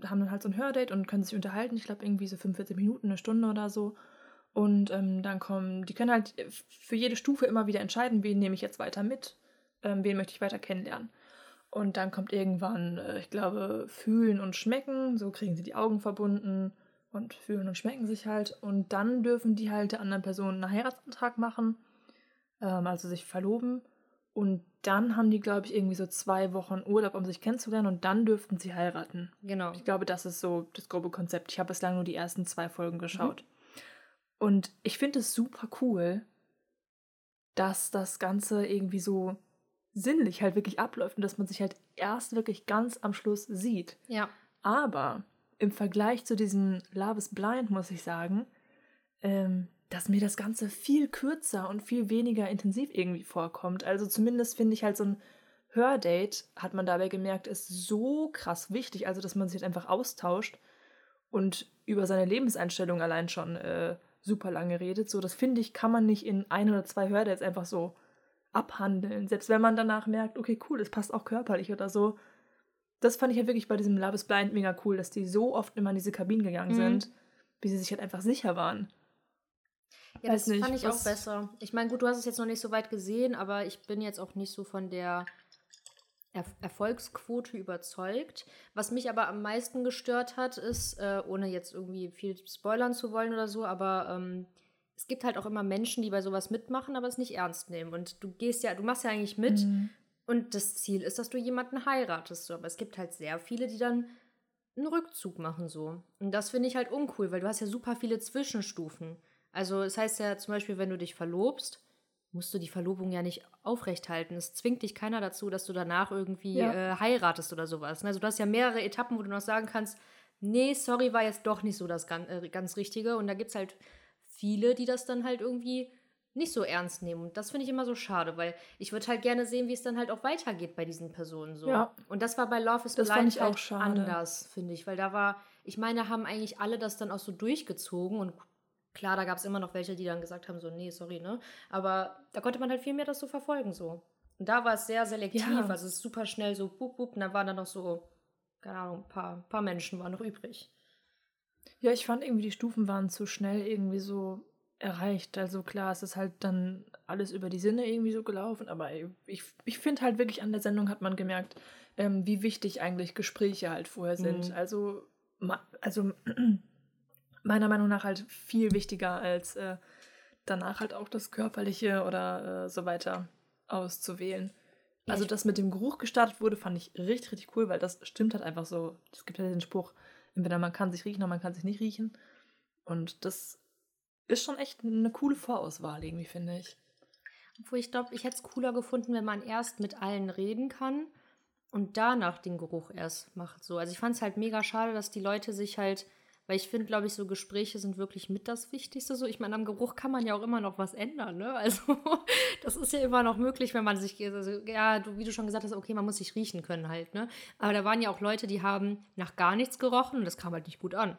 haben dann halt so ein Hördate und können sich unterhalten. Ich glaube, irgendwie so 45 Minuten, eine Stunde oder so. Und ähm, dann kommen, die können halt für jede Stufe immer wieder entscheiden, wen nehme ich jetzt weiter mit, ähm, wen möchte ich weiter kennenlernen. Und dann kommt irgendwann, äh, ich glaube, fühlen und schmecken. So kriegen sie die Augen verbunden und fühlen und schmecken sich halt. Und dann dürfen die halt der anderen Person einen Heiratsantrag machen, ähm, also sich verloben. Und dann haben die, glaube ich, irgendwie so zwei Wochen Urlaub, um sich kennenzulernen. Und dann dürften sie heiraten. Genau. Ich glaube, das ist so das grobe Konzept. Ich habe bislang nur die ersten zwei Folgen geschaut. Und ich finde es super cool, dass das Ganze irgendwie so sinnlich halt wirklich abläuft und dass man sich halt erst wirklich ganz am Schluss sieht. Ja. Aber im Vergleich zu diesem Love is Blind muss ich sagen, ähm, dass mir das Ganze viel kürzer und viel weniger intensiv irgendwie vorkommt. Also zumindest finde ich halt so ein Hördate, hat man dabei gemerkt, ist so krass wichtig. Also, dass man sich halt einfach austauscht und über seine Lebenseinstellung allein schon äh, super lange redet. So, das finde ich, kann man nicht in ein oder zwei Hördates einfach so abhandeln. Selbst wenn man danach merkt, okay, cool, das passt auch körperlich oder so. Das fand ich halt wirklich bei diesem Love is Blind mega cool, dass die so oft immer in diese Kabinen gegangen Mhm. sind, wie sie sich halt einfach sicher waren. Ja, Weiß das nicht, fand ich auch besser. Ich meine, gut, du hast es jetzt noch nicht so weit gesehen, aber ich bin jetzt auch nicht so von der er Erfolgsquote überzeugt. Was mich aber am meisten gestört hat, ist, äh, ohne jetzt irgendwie viel spoilern zu wollen oder so, aber ähm, es gibt halt auch immer Menschen, die bei sowas mitmachen, aber es nicht ernst nehmen. Und du gehst ja, du machst ja eigentlich mit Mhm. und das Ziel ist, dass du jemanden heiratest. So. Aber es gibt halt sehr viele, die dann einen Rückzug machen so. Und das finde ich halt uncool, weil du hast ja super viele Zwischenstufen. Also es heißt ja zum Beispiel, wenn du dich verlobst, musst du die Verlobung ja nicht aufrechthalten. Es zwingt dich keiner dazu, dass du danach irgendwie Ja. äh, heiratest oder sowas. Also du hast ja mehrere Etappen, wo du noch sagen kannst, nee, sorry, war jetzt doch nicht so das ganz, äh, ganz Richtige. Und da gibt es halt viele, die das dann halt irgendwie nicht so ernst nehmen. Und das finde ich immer so schade, weil ich würde halt gerne sehen, wie es dann halt auch weitergeht bei diesen Personen so. Ja. Und das war bei Love is Blind halt schade. anders, finde ich. Weil da war, ich meine, haben eigentlich alle das dann auch so durchgezogen und klar, da gab es immer noch welche, die dann gesagt haben, so, nee, sorry, ne? Aber da konnte man halt viel mehr das so verfolgen, so. Und da war es sehr selektiv, Ja. also es ist super schnell so, bup, bup, und da waren dann noch so, keine Ahnung, ein paar, paar Menschen waren noch übrig. Ja, ich fand irgendwie, die Stufen waren zu schnell irgendwie so erreicht. Also klar, es ist halt dann alles über die Sinne irgendwie so gelaufen, aber ich, ich finde halt wirklich an der Sendung hat man gemerkt, ähm, wie wichtig eigentlich Gespräche halt vorher sind. Mhm. Also, also meiner Meinung nach halt viel wichtiger als äh, danach halt auch das Körperliche oder äh, so weiter auszuwählen. Also ich- das mit dem Geruch gestartet wurde, fand ich richtig, richtig cool, weil das stimmt halt einfach so. Es gibt ja den Spruch, entweder man kann sich riechen oder man kann sich nicht riechen. Und das ist schon echt eine coole Vorauswahl irgendwie, finde ich. Obwohl ich glaube, ich hätte es cooler gefunden, wenn man erst mit allen reden kann und danach den Geruch erst macht. So. Also ich fand es halt mega schade, dass die Leute sich halt Weil ich finde, glaube ich, so Gespräche sind wirklich mit das Wichtigste. So, ich meine, am Geruch kann man ja auch immer noch was ändern, ne? Also, das ist ja immer noch möglich, wenn man sich, also, ja, du, wie du schon gesagt hast, okay, man muss sich riechen können halt, ne? Aber da waren ja auch Leute, die haben nach gar nichts gerochen und das kam halt nicht gut an.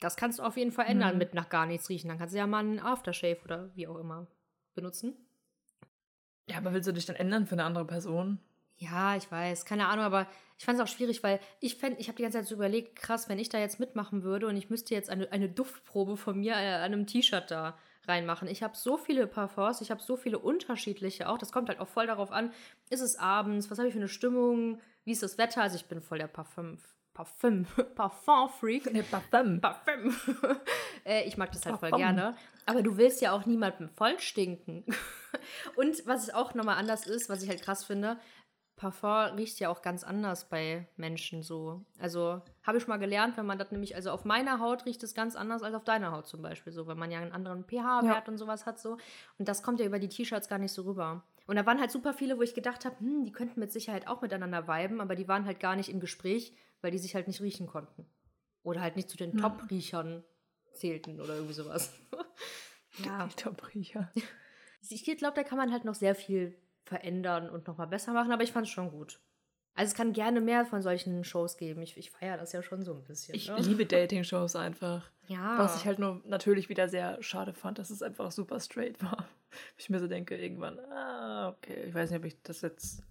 Das kannst du auf jeden Fall ändern Mhm. mit nach gar nichts riechen. Dann kannst du ja mal einen Aftershave oder wie auch immer benutzen. Ja, aber willst du dich dann ändern für eine andere Person? Ja, ich weiß, keine Ahnung, aber ich fand es auch schwierig, weil ich fänd, ich habe die ganze Zeit so überlegt, krass, wenn ich da jetzt mitmachen würde und ich müsste jetzt eine, eine Duftprobe von mir äh, an einem T-Shirt da reinmachen. Ich habe so viele Parfums, ich habe so viele unterschiedliche auch. Das kommt halt auch voll darauf an, ist es abends, was habe ich für eine Stimmung, wie ist das Wetter? Also ich bin voll der Parfum, Parfum, Parfum-Freak. Ne, Parfum. Parfum. äh, ich mag das halt voll Parfum. gerne. Aber du willst ja auch niemandem voll stinken. Und was auch nochmal anders ist, was ich halt krass finde, Parfum riecht ja auch ganz anders bei Menschen so. Also habe ich mal gelernt, wenn man das nämlich, also auf meiner Haut riecht es ganz anders als auf deiner Haut zum Beispiel so, weil man ja einen anderen pH-Wert Ja. und sowas hat so. Und das kommt ja über die T-Shirts gar nicht so rüber. Und da waren halt super viele, wo ich gedacht habe, hm, die könnten mit Sicherheit auch miteinander viben, aber die waren halt gar nicht im Gespräch, weil die sich halt nicht riechen konnten. Oder halt nicht zu den Ja. Top-Riechern zählten oder irgendwie sowas. ja. Die Top-Riecher. Ich glaube, da kann man halt noch sehr viel verändern und nochmal besser machen, aber ich fand es schon gut. Also es kann gerne mehr von solchen Shows geben. Ich, ich feiere das ja schon so ein bisschen. Ich ne? liebe Dating-Shows einfach. Ja. Was ich halt nur natürlich wieder sehr schade fand, dass es einfach super straight war. Ich mir so denke, irgendwann, ah, okay, ich weiß nicht, ob ich das jetzt,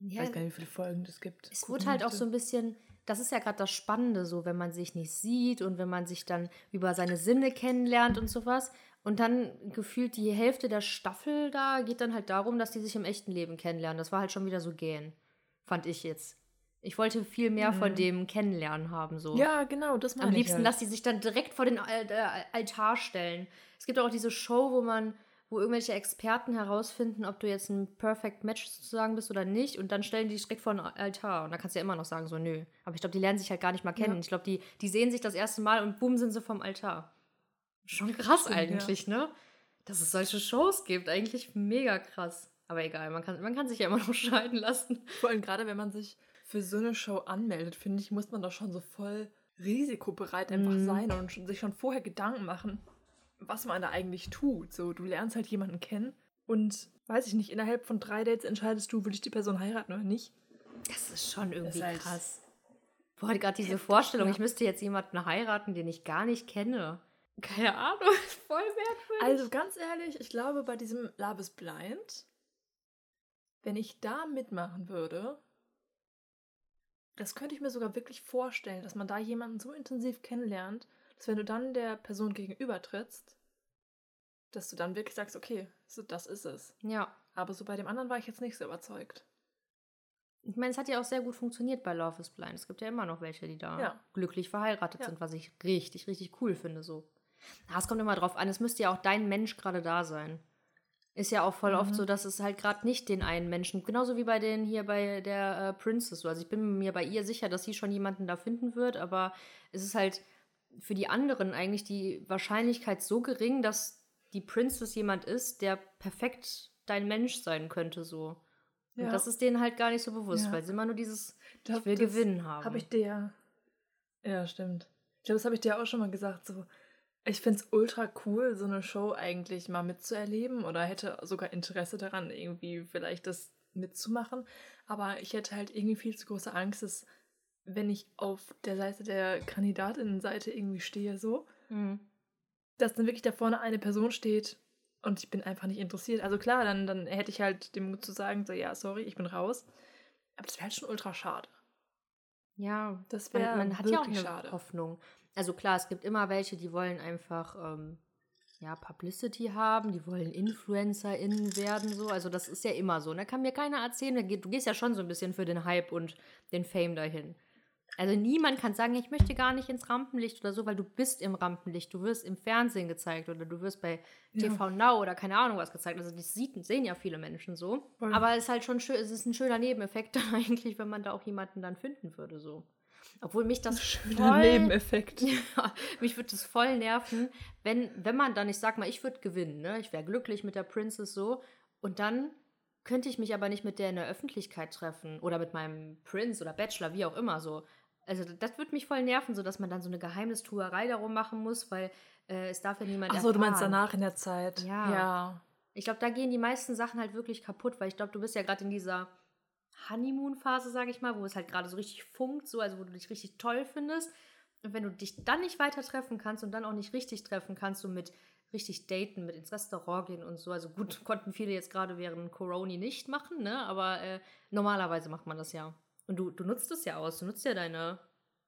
ich ja, weiß gar nicht, wie viele Folgen das gibt. es wurde halt auch so ein bisschen, das ist ja gerade das Spannende, so wenn man sich nicht sieht und wenn man sich dann über seine Sinne kennenlernt und sowas. Und dann gefühlt die Hälfte der Staffel da geht dann halt darum, dass die sich im echten Leben kennenlernen. Das war halt schon wieder so gähn, fand ich jetzt. Ich wollte viel mehr von Mhm. dem Kennenlernen haben, so. Ja, genau, das meine Am liebsten, halt. dass die sich dann direkt vor den Al äh, Altar stellen. Es gibt auch diese Show, wo man, wo irgendwelche Experten herausfinden, ob du jetzt ein Perfect Match sozusagen bist oder nicht. Und dann stellen die dich direkt vor den Altar. Und dann kannst du ja immer noch sagen, so, nö. Aber ich glaube, die lernen sich halt gar nicht mal kennen. Ja. Ich glaube, die, die sehen sich das erste Mal und boom, sind sie vom Altar. Schon krass Stimmt, eigentlich, ne? Dass es solche Shows gibt. Eigentlich mega krass. Aber egal, man kann, man kann sich ja immer noch scheiden lassen. Vor allem gerade, wenn man sich für so eine Show anmeldet, finde ich, muss man doch schon so voll risikobereit einfach Mhm. sein und schon- sich schon vorher Gedanken machen, was man da eigentlich tut. So, du lernst halt jemanden kennen und, weiß ich nicht, innerhalb von drei Dates entscheidest du, will ich die Person heiraten oder nicht. Das ist schon irgendwie halt- krass. Boah, gerade diese Vorstellung, ich müsste jetzt jemanden heiraten, den ich gar nicht kenne. Keine Ahnung, ist voll merkwürdig. Also ganz ehrlich, ich glaube, bei diesem Love is Blind, wenn ich da mitmachen würde, das könnte ich mir sogar wirklich vorstellen, dass man da jemanden so intensiv kennenlernt, dass wenn du dann der Person gegenüber trittst, dass du dann wirklich sagst, okay, so das ist es. ja, Aber so bei dem anderen war ich jetzt nicht so überzeugt. ich meine, es hat ja auch sehr gut funktioniert bei Love is Blind. Es gibt ja immer noch welche, die da Ja. glücklich verheiratet Ja. sind, was ich richtig, richtig cool finde so. Ah, es kommt immer drauf an, es müsste ja auch dein Mensch gerade da sein. Ist ja auch voll Mhm. oft so, dass es halt gerade nicht den einen Menschen, genauso wie bei den hier bei der äh, Princess so. Also ich bin mir bei ihr sicher, dass sie schon jemanden da finden wird, aber es ist halt für die anderen eigentlich die Wahrscheinlichkeit so gering, dass die Princess jemand ist, der perfekt dein Mensch sein könnte so. Und Ja. das ist denen halt gar nicht so bewusst, Ja. weil sie immer nur dieses Das- Ich will gewinnen haben. Habe ich dir. Ja, stimmt. Ich glaube, das habe ich dir auch schon mal gesagt. So, ich finde es ultra cool, so eine Show eigentlich mal mitzuerleben oder hätte sogar Interesse daran, irgendwie vielleicht das mitzumachen. Aber ich hätte halt irgendwie viel zu große Angst, dass, wenn ich auf der Seite der Kandidatinnenseite irgendwie stehe, so, Mhm. dass dann wirklich da vorne eine Person steht und ich bin einfach nicht interessiert. Also klar, dann, dann hätte ich halt den Mut zu sagen, so, ja, sorry, ich bin raus. Aber das wäre halt schon ultra schade. Ja, Das man, wäre man hat ja auch eine schade. Hoffnung. Also klar, es gibt immer welche, die wollen einfach ähm, ja, Publicity haben, die wollen InfluencerInnen werden, so. Also das ist ja immer so. Da kann mir keiner erzählen, du gehst ja schon so ein bisschen für den Hype und den Fame dahin. Also niemand kann sagen, ich möchte gar nicht ins Rampenlicht oder so, weil du bist im Rampenlicht, du wirst im Fernsehen gezeigt oder du wirst bei Ja. TV Now oder keine Ahnung was gezeigt. Also das sieht, sehen ja viele Menschen so. Voll. Aber es ist halt schon schön, es ist ein schöner Nebeneffekt dann eigentlich, wenn man da auch jemanden dann finden würde, so. Obwohl mich das Schöner voll, Nebeneffekt. ja, mich würde das voll nerven, wenn, wenn man dann, ich sag mal, ich würde gewinnen, ne? Ich wäre glücklich mit der Princess so. Und dann könnte ich mich aber nicht mit der in der Öffentlichkeit treffen oder mit meinem Prince oder Bachelor, wie auch immer so. Also das würde mich voll nerven, so dass man dann so eine Geheimnistuerei darum machen muss, weil äh, es darf ja niemand Ach so, du meinst erfahren. danach in der Zeit. Ja. Ja. Ich glaube, da gehen die meisten Sachen halt wirklich kaputt, weil ich glaube, du bist ja gerade in dieser Honeymoon-Phase, sage ich mal, wo es halt gerade so richtig funkt, so, also wo du dich richtig toll findest. Und wenn du dich dann nicht weiter treffen kannst und dann auch nicht richtig treffen kannst, so mit richtig daten, mit ins Restaurant gehen und so. Also gut, konnten viele jetzt gerade während Corona nicht machen, ne? Aber äh, normalerweise macht man das ja. Und du, du nutzt es ja aus, du nutzt ja deine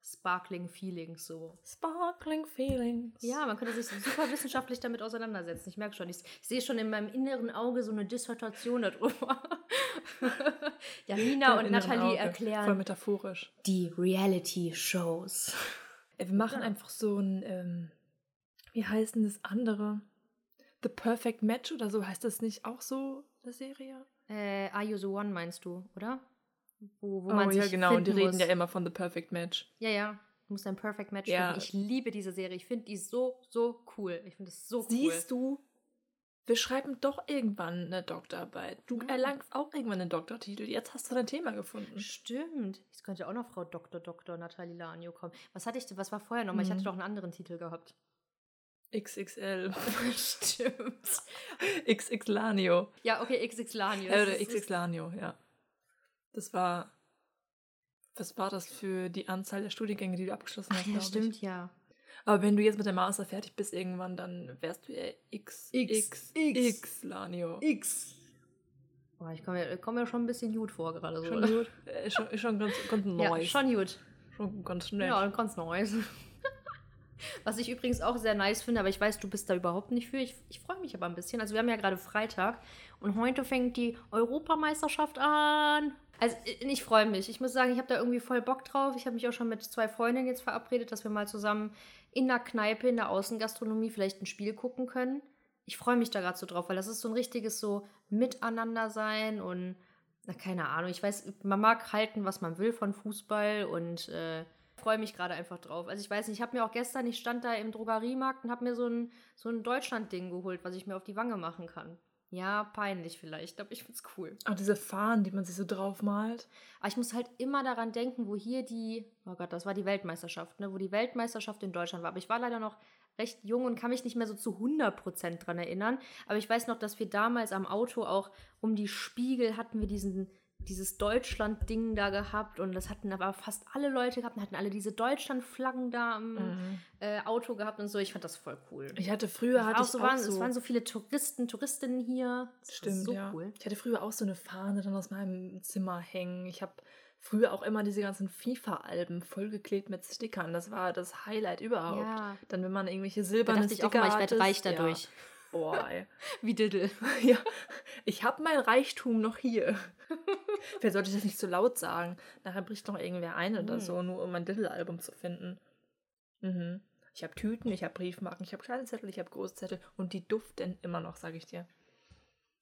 Sparkling Feelings so. Sparkling Feelings. Ja, man könnte sich super wissenschaftlich damit auseinandersetzen. Ich merke schon, ich, ich sehe schon in meinem inneren Auge so eine Dissertation darüber. Janina und Nathalie Auge. Voll erklären metaphorisch. die Reality-Shows. Wir machen Ja. einfach so ein, ähm, wie heißt denn das andere? The Perfect Match oder so heißt das nicht auch so, eine Serie? Äh, Are You the One meinst du, oder? Wo, wo oh man ja, sich genau. Und die reden muss. ja immer von The Perfect Match. Ja, ja. Du musst ein Perfect Match Ja. finden. Ich liebe diese Serie. Ich finde die so, so cool. Ich finde es so Siehst du, wir schreiben doch irgendwann eine Doktorarbeit. Du Mhm. erlangst auch irgendwann einen Doktortitel. Jetzt hast du dein Thema cool. gefunden. Stimmt. Es könnte auch noch Frau Dr. Dr. Nathalie Lanio kommen. Was hatte ich? Was war vorher nochmal? Ich Mhm. hatte doch einen anderen Titel gehabt. XXL. Stimmt. XX Lanio. Ja, okay, XX Lanio. Äh, oder XX Lanio, ja. Das war. Was war das für die Anzahl der Studiengänge, die du abgeschlossen Ach hast? ja, glaub ich? stimmt, ja. Aber wenn du jetzt mit dem Master fertig bist irgendwann, dann wärst du ja X, X, X, X. X Lanio. X. Boah, ich komme mir, komm mir schon ein bisschen gut vor gerade so. Schon gut? Äh, Ist schon, schon ganz, ganz Ja, neu. schon gut. schon ganz nett. Ja, ganz Neues. Was ich übrigens auch sehr nice finde, aber ich weiß, du bist da überhaupt nicht für. Ich, ich freue mich aber ein bisschen. Also wir haben ja gerade Freitag und heute fängt die Europameisterschaft an. Also äh, ich freue mich. Ich muss sagen, ich habe da irgendwie voll Bock drauf. Ich habe mich auch schon mit zwei Freundinnen jetzt verabredet, dass wir mal zusammen in der Kneipe, in der Außengastronomie vielleicht ein Spiel gucken können. Ich freue mich da gerade so drauf, weil das ist so ein richtiges so Miteinander sein und na, keine Ahnung. Ich weiß, man mag halten, was man will von Fußball und äh, freue mich gerade einfach drauf. Also ich weiß nicht, ich habe mir auch gestern, ich stand da im Drogeriemarkt und habe mir so ein, so ein Deutschland-Ding geholt, was ich mir auf die Wange machen kann. Ja, peinlich vielleicht, aber ich find's cool. Auch diese Fahnen, die man sich so drauf malt. Aber ich muss halt immer daran denken, wo hier die, oh Gott, das war die Weltmeisterschaft, ne, wo die Weltmeisterschaft in Deutschland war. Aber ich war leider noch recht jung und kann mich nicht mehr so zu 100% dran erinnern. Aber ich weiß noch, dass wir damals am Auto auch um die Spiegel hatten wir diesen, dieses Deutschland-Ding da gehabt und das hatten aber fast alle Leute gehabt und hatten alle diese Deutschland-Flaggen da am Mhm. äh, Auto gehabt und so. Ich fand das voll cool. Ich hatte früher hatte auch ich so auch waren, so, Es waren so viele Touristen, Touristinnen hier. Das Stimmt, so ja. cool. Ich hatte früher auch so eine Fahne dann aus meinem Zimmer hängen. Ich habe früher auch immer diese ganzen FIFA-Alben vollgeklebt mit Stickern. Das war das Highlight überhaupt. Ja. Dann, wenn man irgendwelche Da silbernen dachte ich auch Sticker immer, ich werde reich dadurch. Ja. Boah, ey. Wie Diddle. ja. Ich habe mein Reichtum noch hier. Vielleicht sollte ich das nicht so laut sagen. Nachher bricht noch irgendwer ein oder Hm. so, nur um mein Diddle-Album zu finden. Mhm. Ich habe Tüten, ich habe Briefmarken, ich habe kleine Zettel, ich habe Großzettel und die duften immer noch, sage ich dir.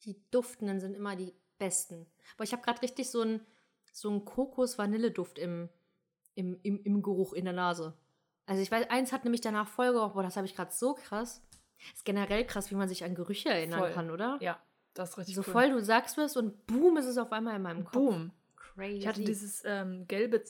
Die duftenden sind immer die besten. Aber ich habe gerade richtig so einen so einen Kokos-Vanilleduft im, im, im, im Geruch in der Nase. Also ich weiß, eins hat nämlich danach gerochen. Boah, das habe ich gerade so krass. Ist generell krass, wie man sich an Gerüche erinnern Voll. kann, oder? Ja, das ist richtig So cool. voll, du sagst was und boom, ist es auf einmal in meinem Kopf. Boom. Crazy. Ich hatte dieses ähm, gelbe, äh,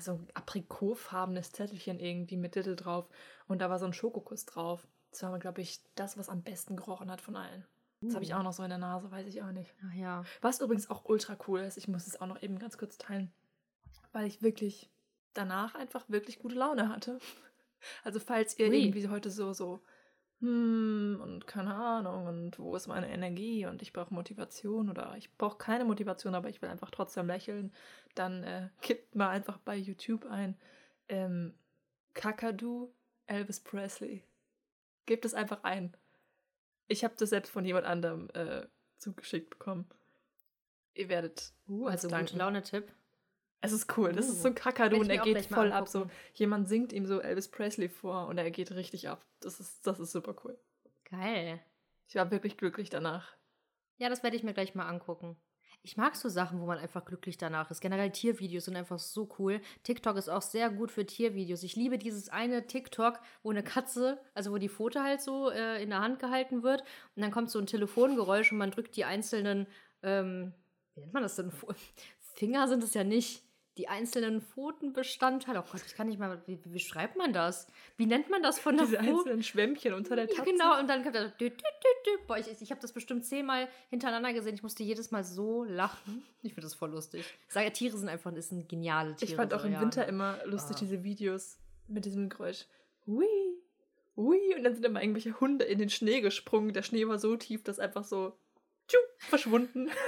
so ein aprikotfarbenes Zettelchen irgendwie mit Diddle drauf und da war so ein Schokokuss drauf. Das war, glaube ich, das, was am besten gerochen hat von allen. Das habe ich Uh. auch noch so in der Nase, weiß ich auch nicht. Ach ja. Was übrigens auch ultra cool ist, ich muss es auch noch eben ganz kurz teilen, weil ich wirklich danach einfach wirklich gute Laune hatte. Also falls ihr Ui. irgendwie heute so, so, hm, und keine Ahnung, und wo ist meine Energie und ich brauche Motivation oder ich brauche keine Motivation, aber ich will einfach trotzdem lächeln, dann äh, kippt mal einfach bei YouTube ein ähm, Kakadu Elvis Presley. Gebt es einfach ein. Ich habe das selbst von jemand anderem äh, zugeschickt bekommen. Ihr werdet Uh, also danken. gute Laune-Tipp. Es ist cool. Das ist so ein Kakadu und er geht voll ab. So, jemand singt ihm so Elvis Presley vor und er geht richtig ab. Das ist, das ist super cool. Geil. Ich war wirklich glücklich danach. Ja, das werde ich mir gleich mal angucken. Ich mag so Sachen, wo man einfach glücklich danach ist. Generell Tiervideos sind einfach so cool. TikTok ist auch sehr gut für Tiervideos. Ich liebe dieses eine TikTok, wo eine Katze, also wo die Pfote halt so äh, in der Hand gehalten wird und dann kommt so ein Telefongeräusch und man drückt die einzelnen, ähm, wie nennt man das denn? Finger sind es ja nicht. Die einzelnen Pfotenbestandteile. Oh Gott, ich kann nicht mal. Wie, wie schreibt man das? Wie nennt man das von der Diese Pfote? einzelnen Schwämmchen unter der Ja, Tatze. genau, und dann kommt da. Dü, dü, dü. Boah, ich, ich habe das bestimmt zehnmal hintereinander gesehen. Ich musste jedes Mal so lachen. Ich finde das voll lustig. Ich sage, ja, Tiere sind einfach das sind geniale Tiere. Ich fand auch im ja. Winter immer lustig Ah. diese Videos mit diesem Geräusch. Hui, hui. Und dann sind immer irgendwelche Hunde in den Schnee gesprungen. Der Schnee war so tief, dass einfach so tschu, verschwunden.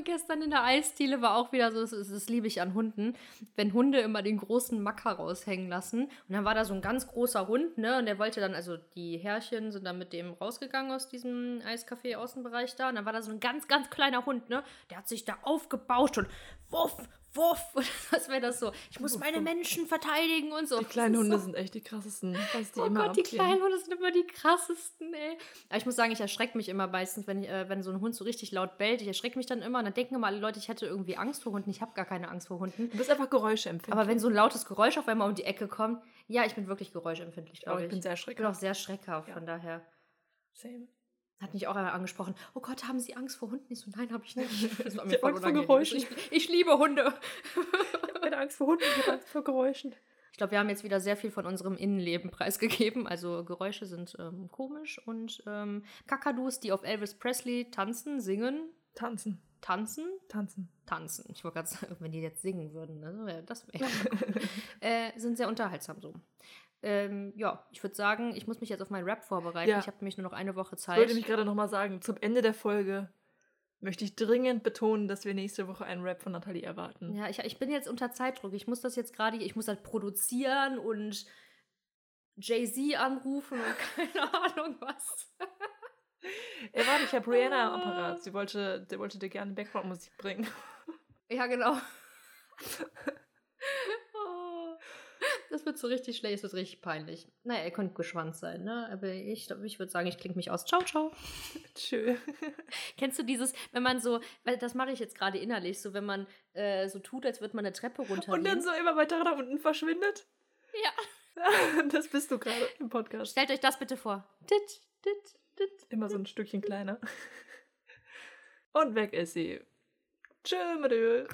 Oh, gestern in der Eisdiele war auch wieder so, das, das liebe ich an Hunden, wenn Hunde immer den großen Macker raushängen lassen. Und dann war da so ein ganz großer Hund, ne? Und der wollte dann, also die Herrchen sind dann mit dem rausgegangen aus diesem Eiscafé-Außenbereich da. Und dann war da so ein ganz, ganz kleiner Hund, ne? Der hat sich da aufgebauscht und wuff, wuff. Und das wäre das so. Ich muss meine Menschen verteidigen und so. Die kleinen Hunde so. sind echt die krassesten. Was die Oh immer Gott, die abgehen. kleinen Hunde sind immer die krassesten, ey. Aber ich muss sagen, ich erschrecke mich immer meistens, wenn, ich, äh, wenn so ein Hund so richtig laut bellt. Ich erschrecke mich dann immer und dann denken immer alle Leute, ich hätte irgendwie Angst vor Hunden. Ich habe gar keine Angst vor Hunden. Du bist einfach geräuschempfindlich. Aber wenn so ein lautes Geräusch auf einmal um die Ecke kommt, ja, ich bin wirklich geräuschempfindlich, Aber glaube ich ich. bin sehr Ich bin auch schreckhaft. sehr schreckhaft, Ja. von daher. Same. Hat mich auch einmal angesprochen. Oh Gott, haben Sie Angst vor Hunden? Ich so, nein, habe ich nicht. Das war Ich hab Angst vor. Geräuschen. Ich, ich liebe Hunde. Ich habe keine Angst vor Hunden, ich habe Angst vor Geräuschen. Ich glaube, wir haben jetzt wieder sehr viel von unserem Innenleben preisgegeben. Also Geräusche sind ähm, komisch und ähm, Kakadus, die auf Elvis Presley tanzen, singen, Tanzen, tanzen, tanzen. tanzen. Ich wollte gerade sagen, wenn die jetzt singen würden, ne? wär- das wäre äh, sind sehr unterhaltsam so. Ähm, ja, ich würde sagen, ich muss mich jetzt auf meinen Rap vorbereiten. Ja. Ich habe nämlich nur noch eine Woche Ich Zeit. wollte mich gerade nochmal sagen, zum Ende der Folge möchte ich dringend betonen, dass wir nächste Woche einen Rap von Nathalie erwarten. ja, ich, ich bin jetzt unter Zeitdruck. Ich muss das jetzt gerade, ich muss halt produzieren und Jay-Z anrufen und keine Ahnung was. Ey, warte, ich habe Rihanna am Apparat. Sie wollte, der wollte dir gerne Background-Musik bringen. Ja, genau. Das wird so richtig schlecht, das wird richtig peinlich. Naja, ihr könnt gespannt sein, ne? Aber ich, ich würde sagen, ich klinge mich aus. Ciao, ciao. Tschö. Kennst du dieses, wenn man so, weil das mache ich jetzt gerade innerlich, so wenn man äh, so tut, als würde man eine Treppe runtergehen. Und dann so immer weiter nach unten verschwindet. Ja. Das bist du gerade im Podcast. Stellt euch das bitte vor. Dit, dit, dit. Immer so ein Stückchen kleiner. Und weg ist sie. Tschö, mit Öl.